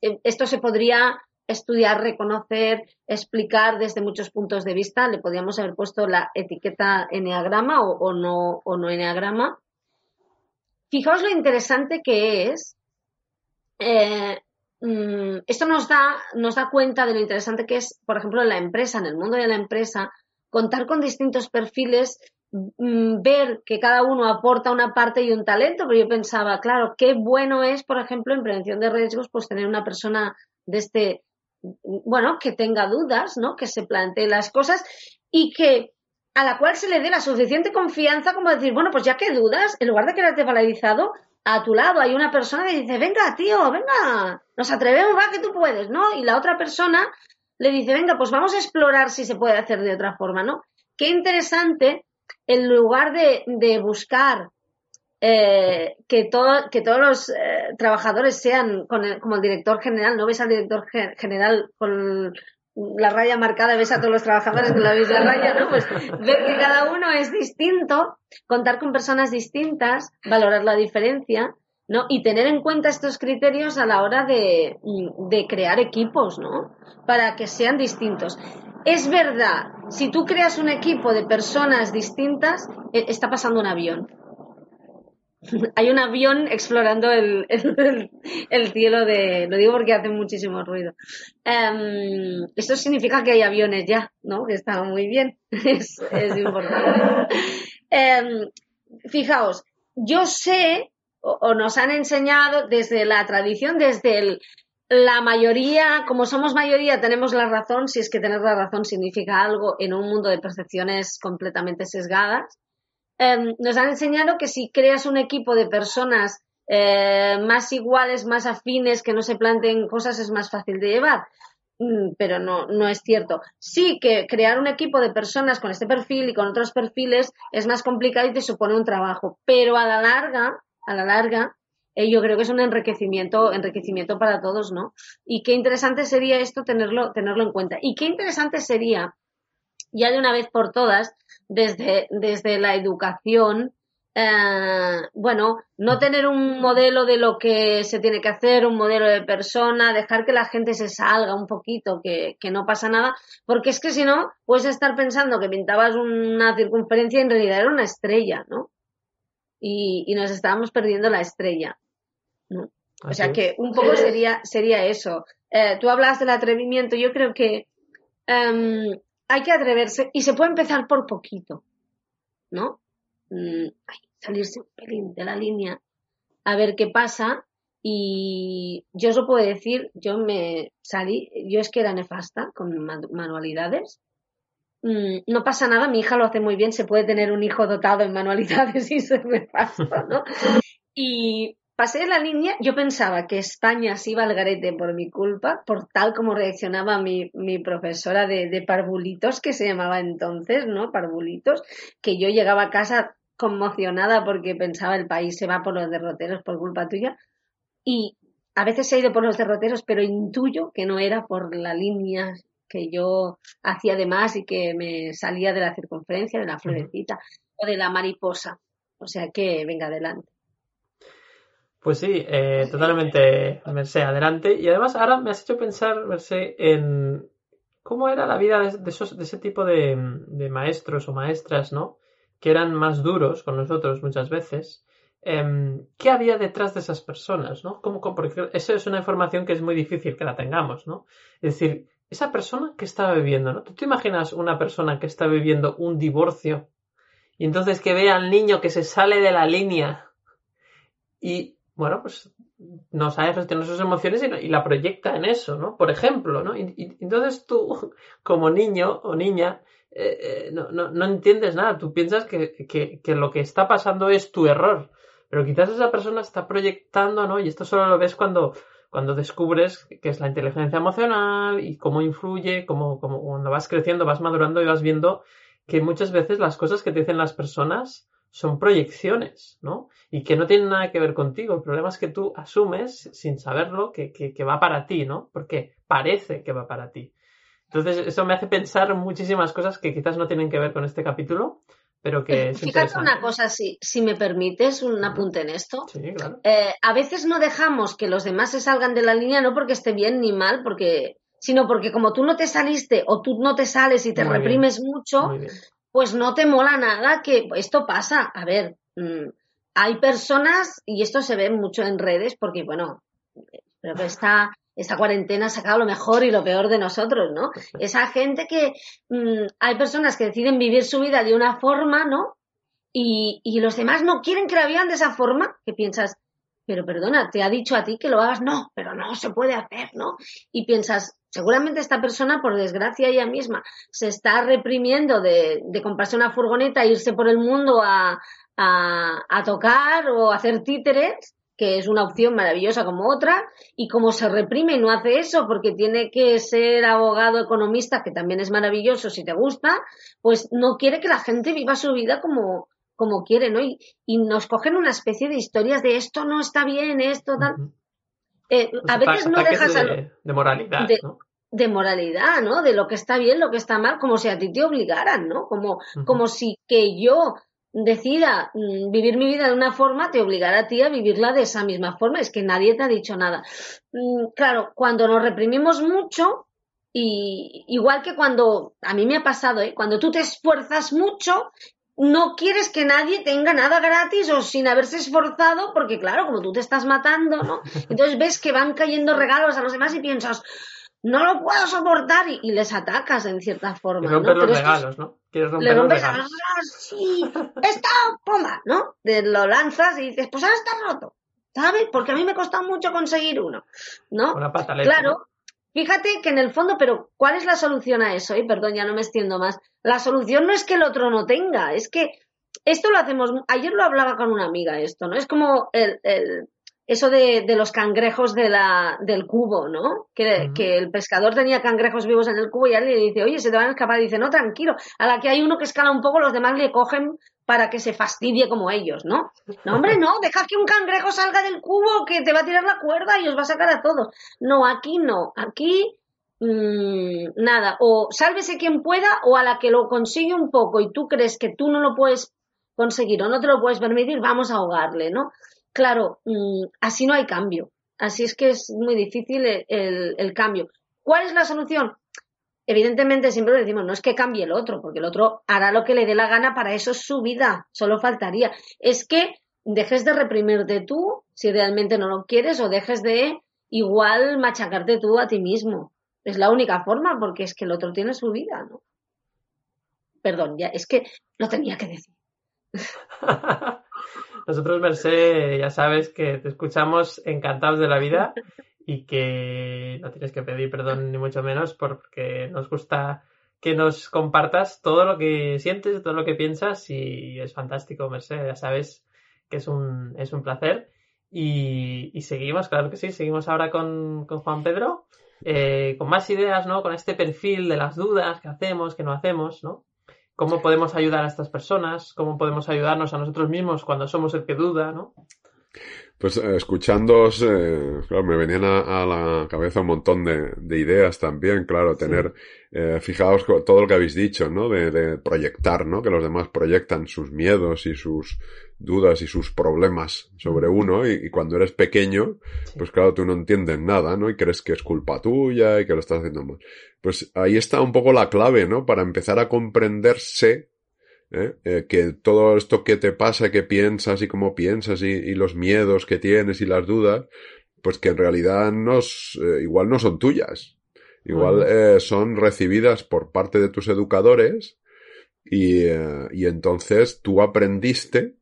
eh, esto se podría estudiar, reconocer, explicar desde muchos puntos de vista. Le podríamos haber puesto la etiqueta eneagrama o, no, o no eneagrama. Fijaos lo interesante que es. Eh, mm, esto nos da, nos da cuenta de lo interesante que es, por ejemplo, en la empresa, en el mundo de la empresa, contar con distintos perfiles, mm, ver que cada uno aporta una parte y un talento, pero yo pensaba, claro, qué bueno es, por ejemplo, en prevención de riesgos, pues tener una persona de este, bueno, que tenga dudas, ¿no? Que se plantee las cosas y que a la cual se le dé la suficiente confianza como decir, bueno, pues ya que dudas, en lugar de quedarte paralizado, a tu lado hay una persona que dice, venga, tío, venga, nos atrevemos, va, que tú puedes, ¿no? Y la otra persona le dice, venga, pues vamos a explorar si se puede hacer de otra forma, ¿no? Qué interesante, en lugar de, de buscar eh, que, todo, que todos los eh, trabajadores sean con como el director general, no ves al director general con la raya marcada, ves a todos los trabajadores con la misma raya, ¿no? Pues ver que cada uno es distinto, contar con personas distintas, valorar la diferencia, ¿no? Y tener en cuenta estos criterios a la hora de, de crear equipos, ¿no? Para que sean distintos. Es verdad, si tú creas un equipo de personas distintas, eh, está pasando un avión hay un avión explorando el, cielo de... Lo digo porque hace muchísimo ruido. Um, esto significa que hay aviones ya, ¿no? Que está muy bien. es, importante. Em, fijaos, yo sé, o, nos han enseñado desde la tradición, desde el, la mayoría, como somos mayoría, tenemos la razón, si es que tener la razón significa algo en un mundo de percepciones completamente sesgadas. Em, nos han enseñado que si creas un equipo de personas eh, más iguales, más afines, que no se planteen cosas, es más fácil de llevar. Mm, pero no, no es cierto. Sí que crear un equipo de personas con este perfil y con otros perfiles es más complicado y te supone un trabajo. Pero a la larga, a la larga, eh, yo creo que es un enriquecimiento, enriquecimiento para todos, ¿no? Y qué interesante sería esto tenerlo, tenerlo en cuenta. Y qué interesante sería, ya de una vez por todas, desde, desde la educación eh, bueno, no tener un modelo de lo que se tiene que hacer, un modelo de persona, dejar que la gente se salga un poquito, que, que no pasa nada, porque es que si no, puedes estar pensando que pintabas una circunferencia y en realidad era una estrella, ¿no? Y, y nos estábamos perdiendo la estrella, ¿no? O sea que un poco sería, sería eso. Eh, tú hablas del atrevimiento, yo creo que em, hay que atreverse y se puede empezar por poquito, ¿no? Mm, salirse un pelín de la línea, a ver qué pasa. Y yo os lo puedo decir, yo me salí, yo es que era nefasta con manualidades. Mm, no pasa nada, mi hija lo hace muy bien, se puede tener un hijo dotado en manualidades y ser nefasto, ¿no? Y pasé la línea, yo pensaba que España se iba al garete por mi culpa, por tal como reaccionaba mi, mi profesora de, de, parvulitos, que se llamaba entonces, ¿no? Parvulitos, que yo llegaba a casa conmocionada porque pensaba el país se va por los derroteros por culpa tuya. Y a veces se ha ido por los derroteros, pero intuyo que no era por la línea que yo hacía de más y que me salía de la circunferencia, de la florecita o de la mariposa. O sea que venga adelante. Pues sí, eh, totalmente, Merced, adelante. Y además ahora me has hecho pensar, Merced, en cómo era la vida de, esos, de ese tipo de, maestros o maestras, ¿no? que eran más duros con nosotros muchas veces, em, ¿qué había detrás de esas personas? ¿no? ¿Cómo, porque esa es una información que es muy difícil que la tengamos, ¿no? Es decir, esa persona que estaba viviendo, ¿no? ¿Tú te imaginas una persona que está viviendo un divorcio y entonces que ve al niño que se sale de la línea y, bueno, pues no sabe gestionar sus emociones y, la proyecta en eso, ¿no? Por ejemplo, ¿no? y entonces tú, como niño o niña, eh, eh, no, no, no, entiendes nada. Tú piensas que, que, que, lo que está pasando es tu error. Pero quizás esa persona está proyectando, ¿no? Y esto solo lo ves cuando, cuando descubres qué es la inteligencia emocional y cómo influye, cómo, cómo cuando vas creciendo, vas madurando y vas viendo que muchas veces las cosas que te dicen las personas son proyecciones, ¿no? Y que no tienen nada que ver contigo. El problema es que tú asumes, sin saberlo, que, que, que va para ti, ¿no? Porque parece que va para ti. Entonces, eso me hace pensar muchísimas cosas que quizás no tienen que ver con este capítulo, pero que es Fíjate una cosa, si, si me permites un apunte en esto. Sí, claro. Eh, a veces no dejamos que los demás se salgan de la línea, no porque esté bien ni mal, porque sino porque como tú no te saliste o tú no te sales y te reprimes mucho, pues no te mola nada que esto pasa. A ver, mmm, hay personas, y esto se ve mucho en redes, porque bueno, creo que está esta cuarentena ha sacado lo mejor y lo peor de nosotros, ¿no? Esa gente que mmm, hay personas que deciden vivir su vida de una forma, ¿no? Y, y, los demás no quieren que la vivan de esa forma, que piensas, pero perdona, te ha dicho a ti que lo hagas, no, pero no se puede hacer, ¿no? Y piensas, seguramente esta persona, por desgracia ella misma, se está reprimiendo de, de comprarse una furgoneta e irse por el mundo a, a, a tocar o hacer títeres que es una opción maravillosa como otra, y como se reprime y no hace eso porque tiene que ser abogado economista, que también es maravilloso si te gusta, pues no quiere que la gente viva su vida como, como quiere, ¿no? Y nos cogen una especie de historias de esto no está bien, esto tal. Eh, a veces no dejas de, de moralidad, de, ¿no? de moralidad, ¿no? De lo que está bien, lo que está mal, como si a ti te obligaran, ¿no? Como, uh -huh. como si que yo decida mm, vivir mi vida de una forma, te obligará a ti a vivirla de esa misma forma. Es que nadie te ha dicho nada. Mm, claro, cuando nos reprimimos mucho, y igual que cuando, a mí me ha pasado, ¿eh? cuando tú te esfuerzas mucho, no quieres que nadie tenga nada gratis o sin haberse esforzado, porque claro, como tú te estás matando, ¿no? Entonces ves que van cayendo regalos a los demás y piensas, no lo puedo soportar y, y les atacas en cierta forma. Y romper ¿no? los regalos, ¿no? Quieres romper le los rompes regalos. ah, sí, está, pumba, ¿no? Te lo lanzas y dices, pues ahora está roto, ¿sabes? Porque a mí me costó mucho conseguir uno, ¿no? Una pataleta. Claro, fíjate que en el fondo, pero ¿cuál es la solución a eso? Y perdón, ya no me extiendo más. La solución no es que el otro no tenga, es que esto lo hacemos, ayer lo hablaba con una amiga esto, ¿no? Es como el, el eso de, de, los cangrejos de la, del cubo, ¿no? Que, uh -huh. que, el pescador tenía cangrejos vivos en el cubo y alguien le dice, oye, se te van a escapar. Y dice, no, tranquilo. A la que hay uno que escala un poco, los demás le cogen para que se fastidie como ellos, ¿no? No, hombre, no, deja que un cangrejo salga del cubo que te va a tirar la cuerda y os va a sacar a todos. No, aquí no. Aquí, mmm, nada. O sálvese quien pueda o a la que lo consigue un poco y tú crees que tú no lo puedes conseguir o no te lo puedes permitir, vamos a ahogarle, ¿no? Claro, mm, así no hay cambio. Así es que es muy difícil el, el cambio. ¿Cuál es la solución? Evidentemente siempre decimos, no es que cambie el otro, porque el otro hará lo que le dé la gana, para eso es su vida, solo faltaría. Es que dejes de reprimirte tú si realmente no lo quieres o dejes de igual machacarte tú a ti mismo. Es la única forma, porque es que el otro tiene su vida, ¿no? Perdón, ya, es que lo tenía que decir. Nosotros, Merced, ya sabes que te escuchamos encantados de la vida y que no tienes que pedir perdón ni mucho menos porque nos gusta que nos compartas todo lo que sientes, todo lo que piensas y es fantástico, Merced, ya sabes que es un, es un placer. Y, seguimos, claro que sí, seguimos ahora con, Juan Pedro, eh, con más ideas, ¿no? Con este perfil de las dudas que hacemos, que no hacemos, ¿no? ¿Cómo podemos ayudar a estas personas? ¿Cómo podemos ayudarnos a nosotros mismos cuando somos el que duda, ¿no? Pues eh, escuchándoos, eh, claro, me venían a, la cabeza un montón de, ideas también, claro, tener, eh, fijaos todo lo que habéis dicho, ¿no? De, proyectar, ¿no? Que los demás proyectan sus miedos y sus dudas y sus problemas sobre uno y, cuando eres pequeño, pues claro, tú no entiendes nada, ¿no? Y crees que es culpa tuya y que lo estás haciendo mal. Pues ahí está un poco la clave, ¿no? Para empezar a comprenderse ¿eh? Eh, que todo esto que te pasa, que piensas y cómo piensas y, los miedos que tienes y las dudas, pues que en realidad no, eh, igual no son tuyas. Igual son recibidas por parte de tus educadores y, y entonces tú aprendiste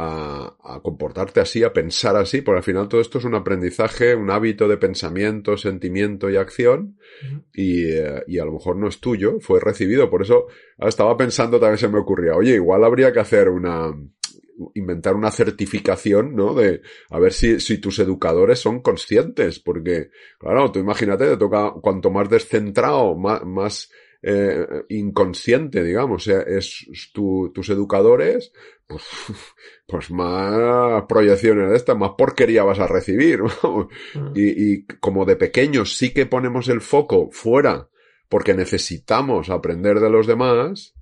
a, comportarte así, a pensar así, porque al final todo esto es un aprendizaje, un hábito de pensamiento, sentimiento y acción, y, eh, y, a lo mejor no es tuyo, fue recibido. Por eso estaba pensando, también se me ocurría, oye, igual habría que hacer una, inventar una certificación, ¿no? De a ver si, si tus educadores son conscientes, porque, claro, tú imagínate, te toca cuanto más descentrado, más, más eh, inconsciente, digamos, o sea, es tu, tus educadores, pues, pues más proyecciones de estas, más porquería vas a recibir. Mm. y, y como de pequeños sí que ponemos el foco fuera porque necesitamos aprender de los demás,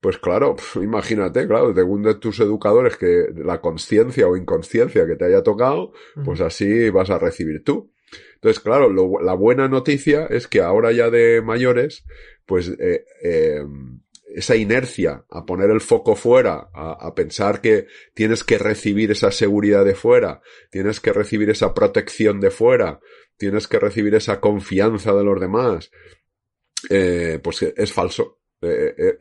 pues claro, imagínate, claro, según de tus educadores que la conciencia o inconsciencia que te haya tocado, pues mm. así vas a recibir tú. Entonces, claro, la buena noticia es que ahora ya de mayores, pues eh, eh, esa inercia a poner el foco fuera, a, pensar que tienes que recibir esa seguridad de fuera, tienes que recibir esa protección de fuera, tienes que recibir esa confianza de los demás, eh, pues es falso. Eh,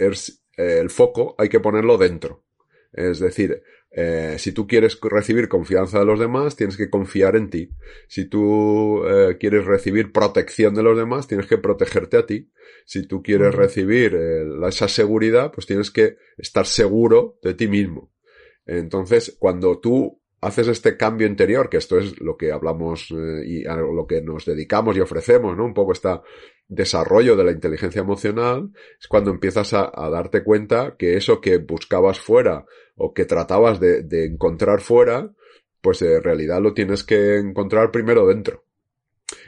el foco hay que ponerlo dentro. Es decir, eh, si tú quieres recibir confianza de los demás, tienes que confiar en ti. Si tú eh, quieres recibir protección de los demás, tienes que protegerte a ti. Si tú quieres recibir eh, esa seguridad, pues tienes que estar seguro de ti mismo. Entonces, cuando tú haces este cambio interior, que esto es lo que hablamos y a lo que nos dedicamos y ofrecemos, ¿no? Un poco este desarrollo de la inteligencia emocional, es cuando empiezas a darte cuenta que eso que buscabas fuera, o que tratabas de, de encontrar fuera, pues en realidad lo tienes que encontrar primero dentro.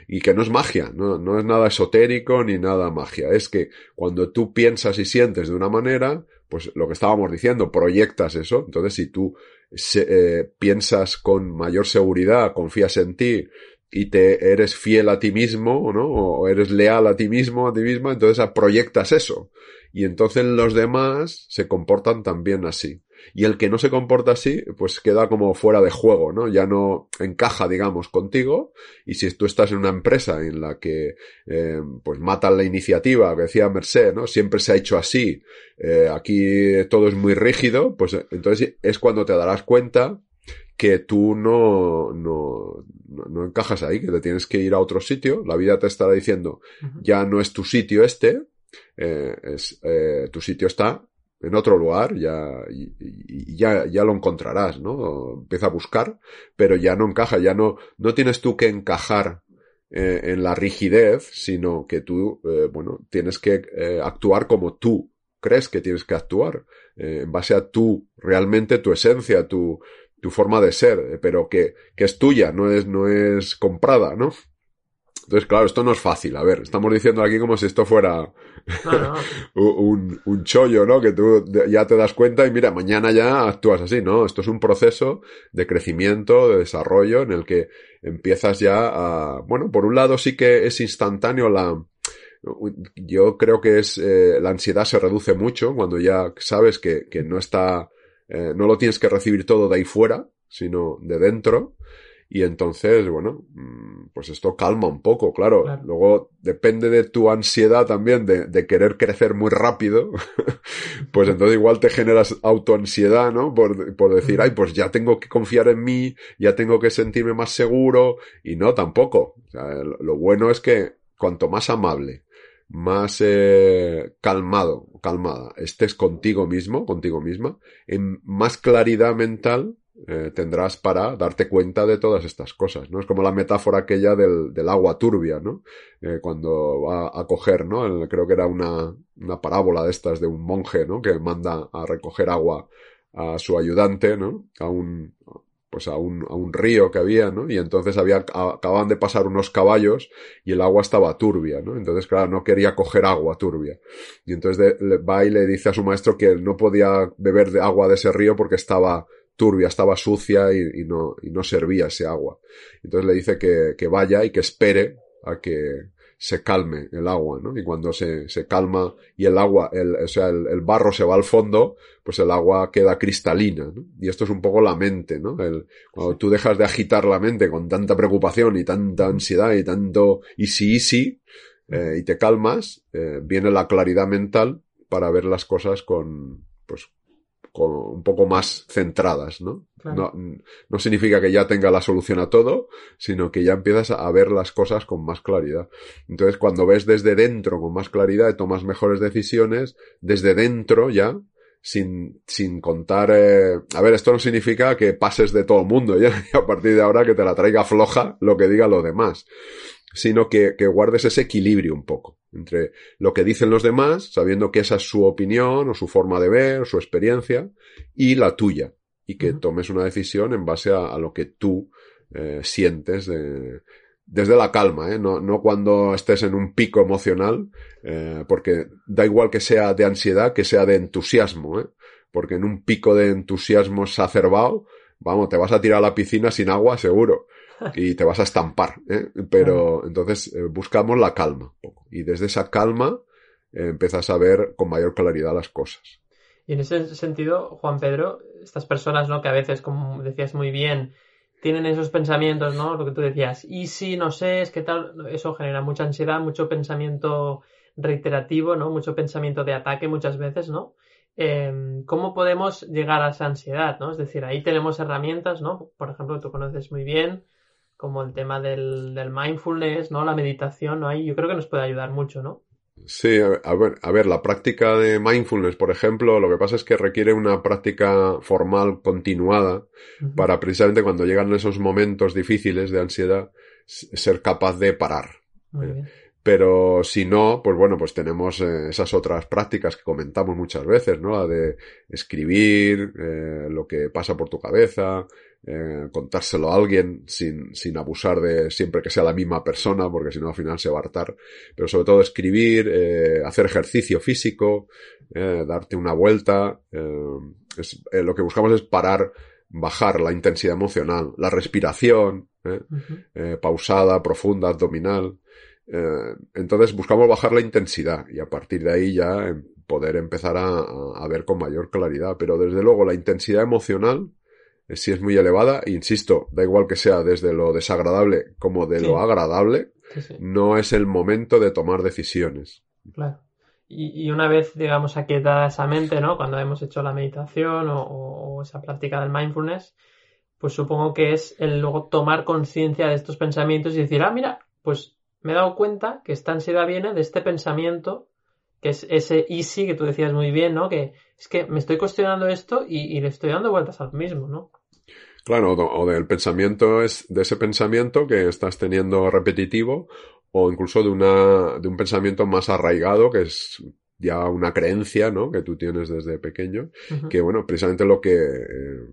Y que no es magia, no, no es nada esotérico ni nada magia. Es que cuando tú piensas y sientes de una manera, pues lo que estábamos diciendo, proyectas eso. Entonces, si tú eh, piensas con mayor seguridad, confías en ti y te eres fiel a ti mismo, ¿no? O eres leal a ti mismo, a ti misma, entonces proyectas eso. Y entonces los demás se comportan también así. Y el que no se comporta así, pues queda como fuera de juego, ¿no? Ya no encaja, digamos, contigo. Y si tú estás en una empresa en la que, eh, pues matan la iniciativa, que decía Merced, ¿no? Siempre se ha hecho así. Eh, aquí todo es muy rígido, pues entonces es cuando te darás cuenta que tú no, no, no, encajas ahí, que te tienes que ir a otro sitio. La vida te estará diciendo, ya no es tu sitio este, eh, es, eh, tu sitio está en otro lugar, ya, ya, ya lo encontrarás, ¿no? Empieza a buscar, pero ya no encaja, ya no, no tienes tú que encajar eh, en la rigidez, sino que tú, eh, bueno, tienes que eh, actuar como tú crees que tienes que actuar, en base a tu, realmente tu esencia, tu, tu forma de ser, pero que, que es tuya, no es, no es comprada, ¿no? Entonces, claro, esto no es fácil. A ver, estamos diciendo aquí como si esto fuera un, un chollo, ¿no? Que tú ya te das cuenta y mira, mañana ya actúas así, ¿no? Esto es un proceso de crecimiento, de desarrollo en el que empiezas ya a, bueno, por un lado sí que es instantáneo la, yo creo que es, eh, la ansiedad se reduce mucho cuando ya sabes que, que no está, eh, no lo tienes que recibir todo de ahí fuera, sino de dentro. Y entonces, bueno, mm, pues esto calma un poco, claro. Luego depende de tu ansiedad también de, de querer crecer muy rápido. pues entonces igual te generas autoansiedad, ¿no? Por, por decir, ay, pues ya tengo que confiar en mí, ya tengo que sentirme más seguro. Y no, tampoco. O sea, lo bueno es que cuanto más amable, más eh, calmado, calmada, estés contigo mismo, contigo misma, en más claridad mental eh, tendrás para darte cuenta de todas estas cosas, ¿no? Es como la metáfora aquella del, del agua turbia, ¿no? Eh, cuando va a coger, ¿no? creo que era una, una parábola de estas de un monje, ¿no? Que manda a recoger agua a su ayudante, ¿no? A un, pues a un, a un río que había, ¿no? Y entonces había, acababan de pasar unos caballos y el agua estaba turbia, ¿no? Entonces, claro, no quería coger agua turbia. Y entonces va y le dice a su maestro que no podía beber de agua de ese río porque estaba turbia, estaba sucia y, no, y no servía ese agua. Entonces le dice que, que vaya y que espere a que, se calme el agua, ¿no? Y cuando se, se calma y el agua, el, o sea, el, barro se va al fondo, pues el agua queda cristalina, ¿no? Y esto es un poco la mente, ¿no? El, cuando tú dejas de agitar la mente con tanta preocupación y tanta ansiedad y tanto easy easy, eh, y te calmas, eh, viene la claridad mental para ver las cosas con, pues, un poco más centradas, ¿no? ¿no? No significa que ya tenga la solución a todo, sino que ya empiezas a ver las cosas con más claridad. Entonces, cuando ves desde dentro con más claridad y tomas mejores decisiones, desde dentro ya, sin, sin contar, eh... a ver, esto no significa que pases de todo el mundo ya, y a partir de ahora que te la traiga floja lo que diga lo demás sino que, que, guardes ese equilibrio un poco entre lo que dicen los demás, sabiendo que esa es su opinión o su forma de ver o su experiencia, y la tuya, y que tomes una decisión en base a, lo que tú eh, sientes de, desde la calma, ¿eh? no, no cuando estés en un pico emocional, eh, porque da igual que sea de ansiedad, que sea de entusiasmo, ¿eh? porque en un pico de entusiasmo exacerbado, vamos, te vas a tirar a la piscina sin agua seguro y te vas a estampar. ¿eh? Pero entonces eh, buscamos la calma. Y desde esa calma eh, empiezas a ver con mayor claridad las cosas. Y en ese sentido, Juan Pedro, estas personas, ¿no? Que a veces, como decías muy bien, tienen esos pensamientos, ¿no? Lo que tú decías, y si no sé, es que tal, eso genera mucha ansiedad, mucho pensamiento reiterativo, ¿no? Mucho pensamiento de ataque muchas veces, ¿no? Em, ¿Cómo podemos llegar a esa ansiedad, ¿no? Es decir, ahí tenemos herramientas, ¿no? Por ejemplo, tú conoces muy bien como el tema del, del mindfulness, ¿no? La meditación, ¿no? Ahí yo creo que nos puede ayudar mucho, ¿no? Sí, a ver, a ver, la práctica de mindfulness, por ejemplo, lo que pasa es que requiere una práctica formal continuada para precisamente cuando llegan esos momentos difíciles de ansiedad, ser capaz de parar. Muy bien. Pero si no, pues bueno, pues tenemos eh, esas otras prácticas que comentamos muchas veces, ¿no? La de escribir eh, lo que pasa por tu cabeza, eh, contárselo a alguien sin, sin abusar de siempre que sea la misma persona, porque si no al final se va a hartar. Pero sobre todo escribir, hacer ejercicio físico, darte una vuelta. Es, lo que buscamos es parar, bajar la intensidad emocional, la respiración, pausada, profunda, abdominal. Eh, entonces buscamos bajar la intensidad y a partir de ahí ya em, poder empezar a, ver con mayor claridad. Pero desde luego la intensidad emocional, eh, si es muy elevada, insisto, da igual que sea desde lo desagradable como de lo agradable, no es el momento de tomar decisiones. Claro. Y, una vez, digamos, aquietada esa mente, ¿no? Cuando hemos hecho la meditación o, o esa práctica del mindfulness, pues supongo que es el luego tomar conciencia de estos pensamientos y decir, ah, mira, pues me he dado cuenta que esta ansiedad viene de este pensamiento, que es ese easy que tú decías muy bien, ¿no? Que es que me estoy cuestionando esto y, le estoy dando vueltas al mismo, ¿no? Claro, o del pensamiento es de ese pensamiento que estás teniendo repetitivo o incluso de una de un pensamiento más arraigado que es ya una creencia, ¿no? Que tú tienes desde pequeño, que bueno, precisamente lo que eh,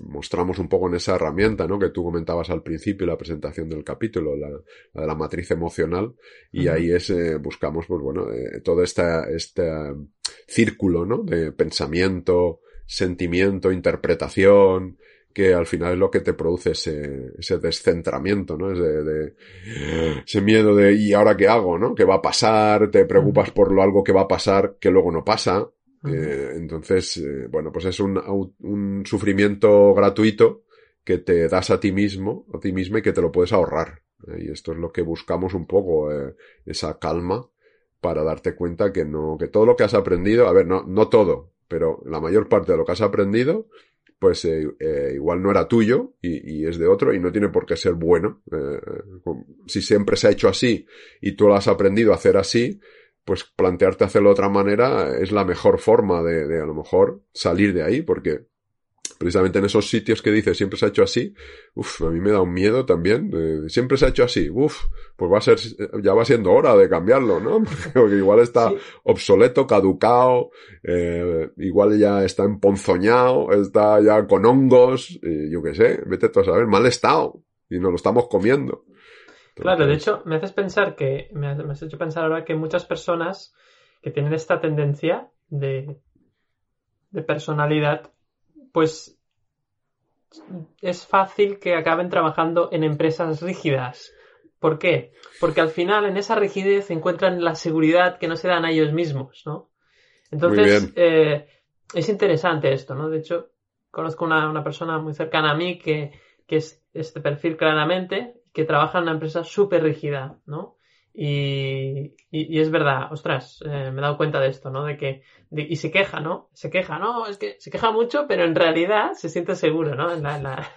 mostramos un poco en esa herramienta, ¿no? Que tú comentabas al principio, la presentación del capítulo, la, la de la matriz emocional, y ahí es, eh, buscamos, pues bueno, eh, todo este, este círculo, ¿no? De pensamiento, sentimiento, interpretación, que al final es lo que te produce ese, ese descentramiento, ¿no? Es de, ese miedo de, ¿y ahora qué hago, no? ¿Qué va a pasar? Te preocupas por lo algo que va a pasar que luego no pasa. Eh, entonces, eh, bueno, pues es un, un sufrimiento gratuito que te das a ti mismo, a ti mismo y que te lo puedes ahorrar. Eh, y esto es lo que buscamos un poco, esa calma para darte cuenta que no, que todo lo que has aprendido, a ver, no, no todo, pero la mayor parte de lo que has aprendido pues eh, igual no era tuyo y, y, es de otro y no tiene por qué ser bueno. Si siempre se ha hecho así y tú lo has aprendido a hacer así, pues plantearte hacerlo de otra manera es la mejor forma de, de a lo mejor salir de ahí, porque precisamente en esos sitios que dice siempre se ha hecho así, uff, a mí me da un miedo también, siempre se ha hecho así, uff, pues va a ser, ya va siendo hora de cambiarlo, ¿no? Porque igual está obsoleto, caducado, eh, igual ya está emponzoñado, está ya con hongos, y yo qué sé, vete tú a saber, mal estado, y nos lo estamos comiendo. Claro, de hecho, me haces pensar que, me has hecho pensar ahora que muchas personas que tienen esta tendencia de, de personalidad pues es fácil que acaben trabajando en empresas rígidas. ¿Por qué? Porque al final en esa rigidez encuentran la seguridad que no se dan a ellos mismos, ¿no? Entonces, eh, es interesante esto, ¿no? De hecho, conozco una, una persona muy cercana a mí que, que, es este perfil claramente, que trabaja en una empresa súper rígida, ¿no? Y, y, es verdad, ostras, eh, me he dado cuenta de esto, ¿no? De que, y se queja, ¿no? Se queja, ¿no? Es que se queja mucho, pero en realidad se siente seguro, ¿no? En la, la...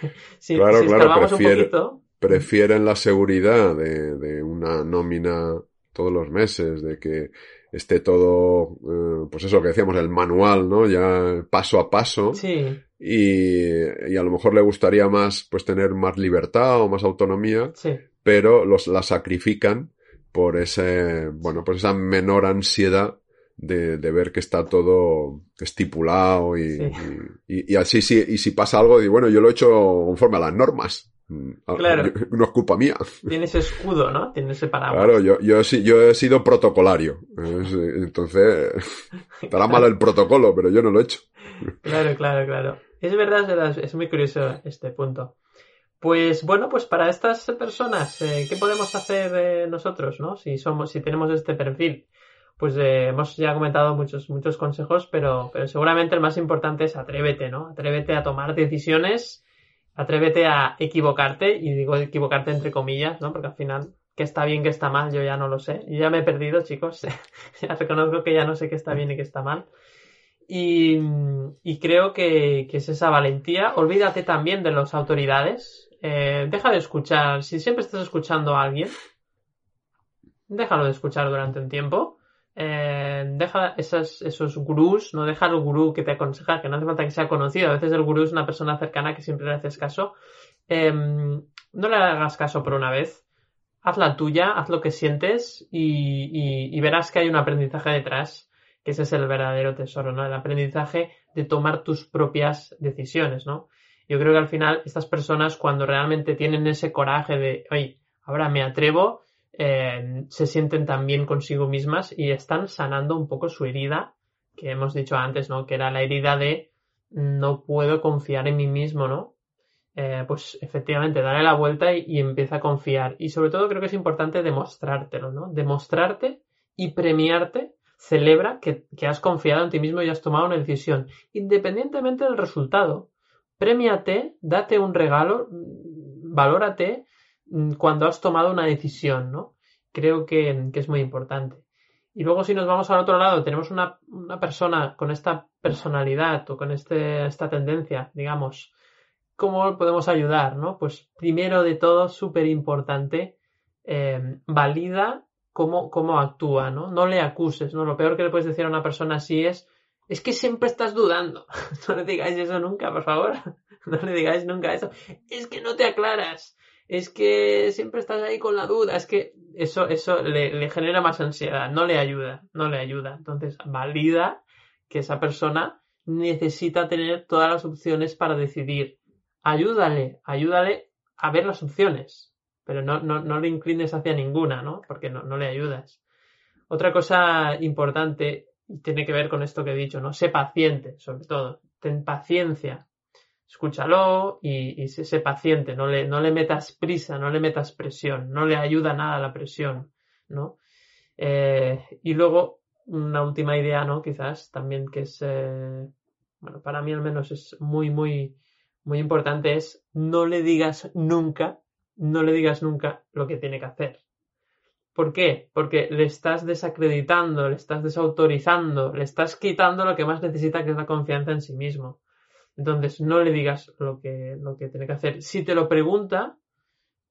si, claro, claro, un poquito... prefieren la seguridad de, de, una nómina todos los meses, de que esté todo, eh, pues eso que decíamos, el manual, ¿no? Ya paso a paso. Sí. Y, y a lo mejor le gustaría más, pues tener más libertad o más autonomía. Sí pero los, la sacrifican por ese, bueno, por esa menor ansiedad de, de ver que está todo estipulado y, sí. y, y, así sí, y si pasa algo, y bueno, yo lo he hecho conforme a las normas. Claro. No es culpa mía. Tiene ese escudo, ¿no? Tiene ese paraguas. Claro, yo, yo, yo he sido protocolario. Entonces, estará mal el protocolo, pero yo no lo he hecho. Claro, claro, claro. Es verdad, es muy curioso este punto. Pues bueno, pues para estas personas, eh, ¿qué podemos hacer eh, nosotros, no? Si somos, si tenemos este perfil. Pues eh, hemos ya comentado muchos, muchos consejos, pero, pero seguramente el más importante es atrévete, ¿no? Atrévete a tomar decisiones, atrévete a equivocarte, y digo equivocarte entre comillas, ¿no? Porque al final, que está bien, que está mal, yo ya no lo sé. Yo ya me he perdido, chicos. ya reconozco que ya no sé qué está bien y qué está mal. Y, creo que, que es esa valentía. Olvídate también de las autoridades, eh, deja de escuchar. Si siempre estás escuchando a alguien, déjalo de escuchar durante un tiempo. Eh, deja esos, esos gurús, no deja el gurú que te aconseja, que no hace falta que sea conocido. A veces el gurú es una persona cercana que siempre le haces caso. Eh, no le hagas caso por una vez. Haz la tuya, haz lo que sientes y verás que hay un aprendizaje detrás, que ese es el verdadero tesoro, ¿no? El aprendizaje de tomar tus propias decisiones, ¿no? Yo creo que al final estas personas cuando realmente tienen ese coraje de, oye, ahora me atrevo, eh, se sienten tan bien consigo mismas y están sanando un poco su herida que hemos dicho antes, ¿no? Que era la herida de no puedo confiar en mí mismo, ¿no? Eh, pues efectivamente, darle la vuelta y, y, empieza a confiar. Y sobre todo creo que es importante demostrártelo, ¿no? Demostrarte y premiarte. Celebra que, que has confiado en ti mismo y has tomado una decisión, independientemente del resultado Premiate, date un regalo, valórate mm, cuando has tomado una decisión, ¿no? Creo que, que, es muy importante. Y luego si nos vamos al otro lado, tenemos una, una persona con esta personalidad o con este, esta tendencia, digamos, ¿cómo podemos ayudar, no? Pues primero de todo, súper importante, eh, valida cómo, cómo actúa, ¿no? No le acuses, ¿no? Lo peor que le puedes decir a una persona así es, es que siempre estás dudando. No le digáis eso nunca, por favor. No le digáis nunca eso. Es que no te aclaras. Es que siempre estás ahí con la duda. Es que eso, eso le, le genera más ansiedad. No le ayuda. No le ayuda. Entonces, valida que esa persona necesita tener todas las opciones para decidir. Ayúdale, ayúdale a ver las opciones, pero no, no, no le inclines hacia ninguna, ¿no? Porque no, no le ayudas. Otra cosa importante tiene que ver con esto que he dicho, ¿no? Sé paciente, sobre todo. Ten paciencia. Escúchalo y, y sé, paciente. No le, no le metas prisa, no le metas presión. No le ayuda nada la presión, ¿no? Eh, y luego, una última idea, ¿no? Quizás también que es, eh, bueno, para mí al menos es muy, muy, muy importante es no le digas nunca, no le digas nunca lo que tiene que hacer. ¿Por qué? Porque le estás desacreditando, le estás desautorizando, le estás quitando lo que más necesita, que es la confianza en sí mismo. Entonces, no le digas lo que, lo que tiene que hacer. Si te lo pregunta,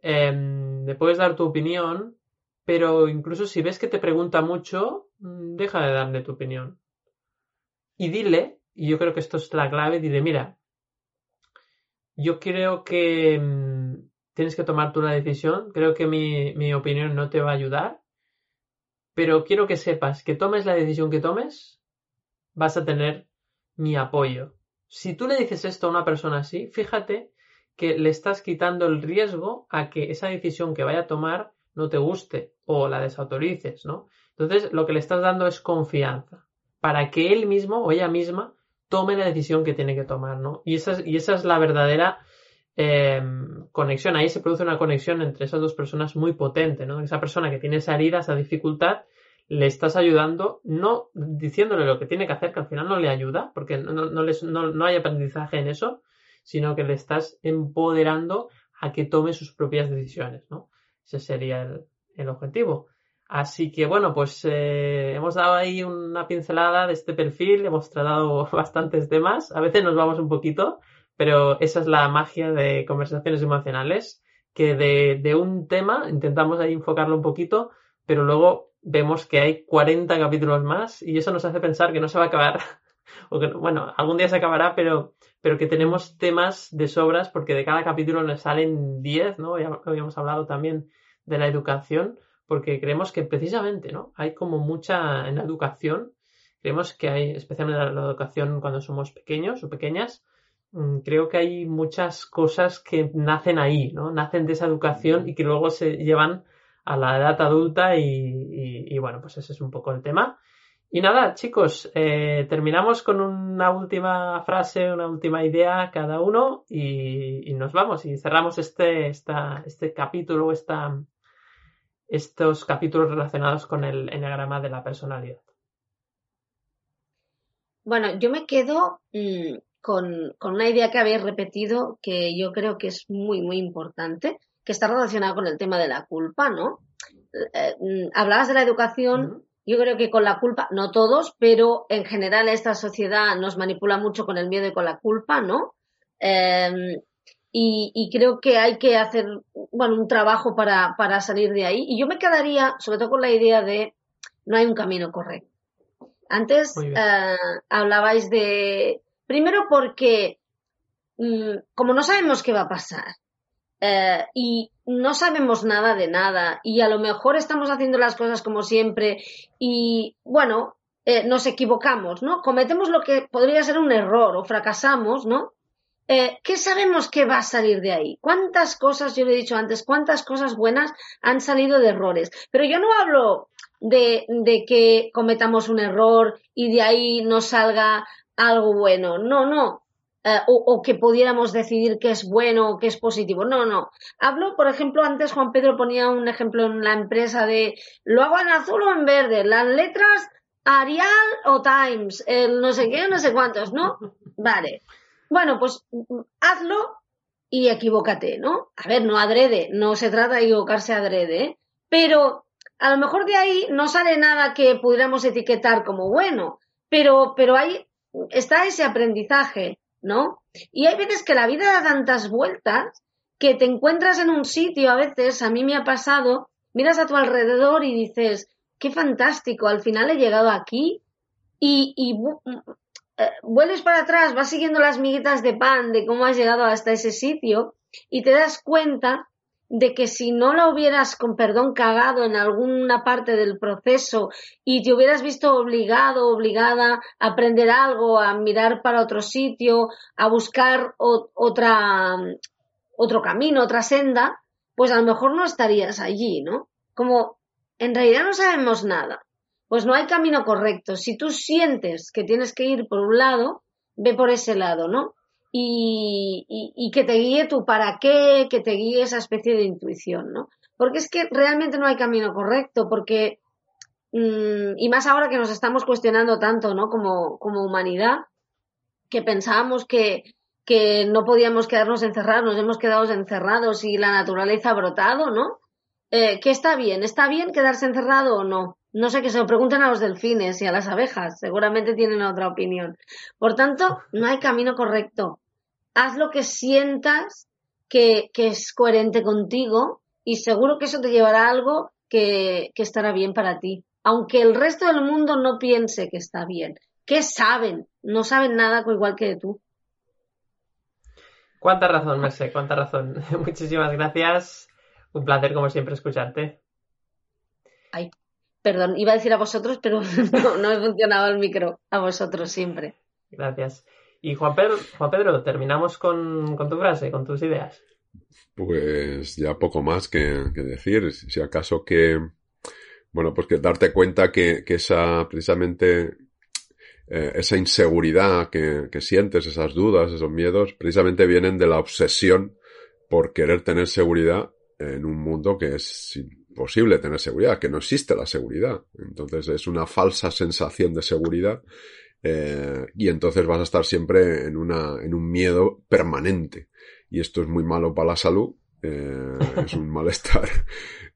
em, le puedes dar tu opinión, pero incluso si ves que te pregunta mucho, mm, deja de darle tu opinión. Y dile, y yo creo que esto es la clave, dile, mira, yo creo que mm, tienes que tomar tú una decisión. Creo que mi, opinión no te va a ayudar. Pero quiero que sepas que tomes la decisión que tomes, vas a tener mi apoyo. Si tú le dices esto a una persona así, fíjate que le estás quitando el riesgo a que esa decisión que vaya a tomar no te guste o la desautorices, ¿no? Entonces, lo que le estás dando es confianza para que él mismo o ella misma tome la decisión que tiene que tomar, ¿no? Y esa y esa es la verdadera Em, conexión. Ahí se produce una conexión entre esas dos personas muy potente, ¿no? Esa persona que tiene esa herida, esa dificultad, le estás ayudando, no diciéndole lo que tiene que hacer, que al final no le ayuda, porque no, no, hay aprendizaje en eso, sino que le estás empoderando a que tome sus propias decisiones, ¿no? Ese sería el, objetivo. Así que bueno, pues eh, hemos dado ahí una pincelada de este perfil, hemos tratado bastantes temas, a veces nos vamos un poquito, pero esa es la magia de conversaciones emocionales, que de, un tema intentamos ahí enfocarlo un poquito, pero luego vemos que hay 40 capítulos más y eso nos hace pensar que no se va a acabar, o que, bueno, algún día se acabará, pero, pero que tenemos temas de sobras porque de cada capítulo nos salen 10, ¿no? Ya habíamos hablado también de la educación, porque creemos que precisamente, ¿no? Hay como mucha en la educación, creemos que hay, especialmente en la educación cuando somos pequeños o pequeñas, creo que hay muchas cosas que nacen ahí, ¿no? Nacen de esa educación y que luego se llevan a la edad adulta y, bueno, pues ese es un poco el tema. Y nada, chicos, eh, terminamos con una última frase, una última idea cada uno y, nos vamos y cerramos este, esta, este capítulo, esta, estos capítulos relacionados con el enneagrama de la personalidad. Bueno, yo me quedo mm, con, una idea que habéis repetido que yo creo que es muy, muy importante, que está relacionada con el tema de la culpa, ¿no? Eh, mm, hablabas de la educación, yo creo que con la culpa, no todos, pero en general esta sociedad nos manipula mucho con el miedo y con la culpa, ¿no? Em, y, creo que hay que hacer, bueno, un trabajo para, para salir de ahí. Y yo me quedaría, sobre todo con la idea de no hay un camino correcto. Antes eh, hablabais de, Primero porque, mm, como no sabemos qué va a pasar, eh, y no sabemos nada de nada, y a lo mejor estamos haciendo las cosas como siempre, y bueno, eh, nos equivocamos, ¿no? Cometemos lo que podría ser un error o fracasamos, ¿no? Eh, ¿Qué sabemos que va a salir de ahí? ¿Cuántas cosas, yo lo he dicho antes, cuántas cosas buenas han salido de errores? Pero yo no hablo de, que cometamos un error y de ahí nos salga algo bueno. No, no. Eh, o, que pudiéramos decidir qué es bueno o qué es positivo. No, no. Hablo, por ejemplo, antes Juan Pedro ponía un ejemplo en la empresa de lo hago en azul o en verde, las letras Arial o Times, el no sé qué, no sé cuántos, ¿no? Vale. Bueno, pues hazlo y equivócate, ¿no? A ver, no adrede, no se trata de equivocarse adrede, ¿eh? pero a lo mejor de ahí no sale nada que pudiéramos etiquetar como bueno, pero, pero hay está ese aprendizaje, ¿no? Y hay veces que la vida da tantas vueltas que te encuentras en un sitio, a veces, a mí me ha pasado, miras a tu alrededor y dices, qué fantástico, al final he llegado aquí y, y eh, vuelves para atrás, vas siguiendo las miguitas de pan de cómo has llegado hasta ese sitio y te das cuenta de que si no la hubieras, con perdón, cagado en alguna parte del proceso y te hubieras visto obligado, obligada a aprender algo, a mirar para otro sitio, a buscar otra, otro camino, otra senda, pues a lo mejor no estarías allí, ¿no? Como en realidad no sabemos nada, pues no hay camino correcto. Si tú sientes que tienes que ir por un lado, ve por ese lado, ¿no? Y, que te guíe tu para qué, que te guíe esa especie de intuición, ¿no? Porque es que realmente no hay camino correcto, porque, mm, y más ahora que nos estamos cuestionando tanto, ¿no? Como, como humanidad, que pensábamos que, que no podíamos quedarnos encerrados, nos hemos quedado encerrados y la naturaleza ha brotado, ¿no? Eh, ¿Qué está bien? ¿Está bien quedarse encerrado o no? No sé, que se lo pregunten a los delfines y a las abejas, seguramente tienen otra opinión. Por tanto, no hay camino correcto. Haz lo que sientas que, es coherente contigo y seguro que eso te llevará a algo que, que estará bien para ti. Aunque el resto del mundo no piense que está bien. ¿Qué saben? No saben nada igual que tú. Cuánta razón, Merced, cuánta razón. Muchísimas gracias. Un placer, como siempre, escucharte. Ay, Perdón, iba a decir a vosotros, pero no, he funcionado el micro. A vosotros siempre. Gracias. Y Juan Pedro, Juan Pedro terminamos con, tu frase, con tus ideas. Pues ya poco más que, decir. Si acaso que, bueno, pues que darte cuenta que, esa, precisamente, eh, esa inseguridad que, que, sientes, esas dudas, esos miedos, precisamente vienen de la obsesión por querer tener seguridad en un mundo que es posible tener seguridad, que no existe la seguridad. Entonces es una falsa sensación de seguridad eh, y entonces vas a estar siempre en, una, en un miedo permanente. Y esto es muy malo para la salud, eh, es un malestar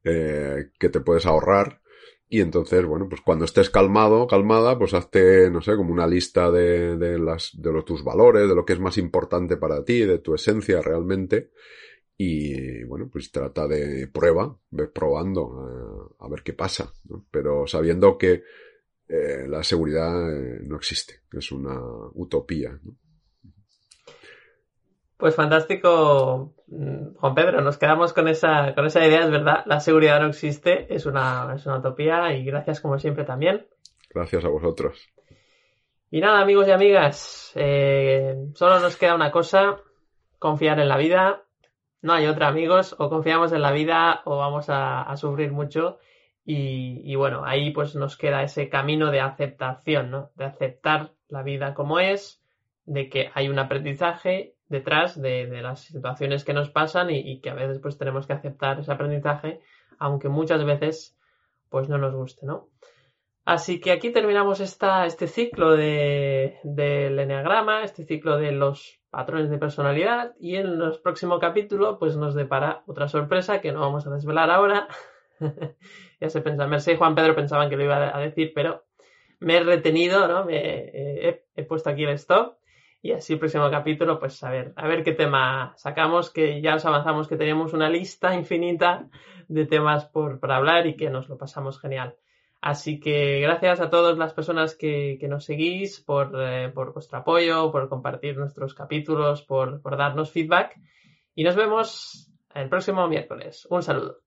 eh, que te puedes ahorrar. Y entonces, bueno, pues cuando estés calmado, calmada, pues hazte, no sé, como una lista de, de las, de los, tus valores, de lo que es más importante para ti, de tu esencia realmente y bueno, pues trata de prueba, ves probando eh, a ver qué pasa, pero sabiendo que eh, la seguridad eh, no existe, es una utopía. Pues fantástico, mm, Juan Pedro, nos quedamos con esa, con esa idea, es verdad, la seguridad no existe, es una, es una utopía y gracias como siempre también. Gracias a vosotros. Y nada, amigos y amigas, solo nos queda una cosa, confiar en la vida, no hay otra, amigos. O confiamos en la vida o vamos a, sufrir mucho. Y, bueno, ahí pues nos queda ese camino de aceptación, ¿no? De aceptar la vida como es, de que hay un aprendizaje detrás de, las situaciones que nos pasan y, que a veces pues tenemos que aceptar ese aprendizaje, aunque muchas veces pues no nos guste, ¿no? Así que aquí terminamos esta, este ciclo de, del enneagrama, este ciclo de los patrones de personalidad y en los próximo capítulo pues nos depara otra sorpresa que no vamos a desvelar ahora. ya se pensa, Mercedes y Juan Pedro pensaban que lo iba a decir, pero me he retenido, ¿no? Me, he, he, puesto aquí el stop y así el próximo capítulo pues a ver, a ver qué tema sacamos, que ya os avanzamos que teníamos una lista infinita de temas por, por hablar y que nos lo pasamos genial. Así que gracias a todas las personas que, nos seguís por, eh, por, vuestro apoyo, por compartir nuestros capítulos, por, por darnos feedback. Y nos vemos el próximo miércoles. Un saludo.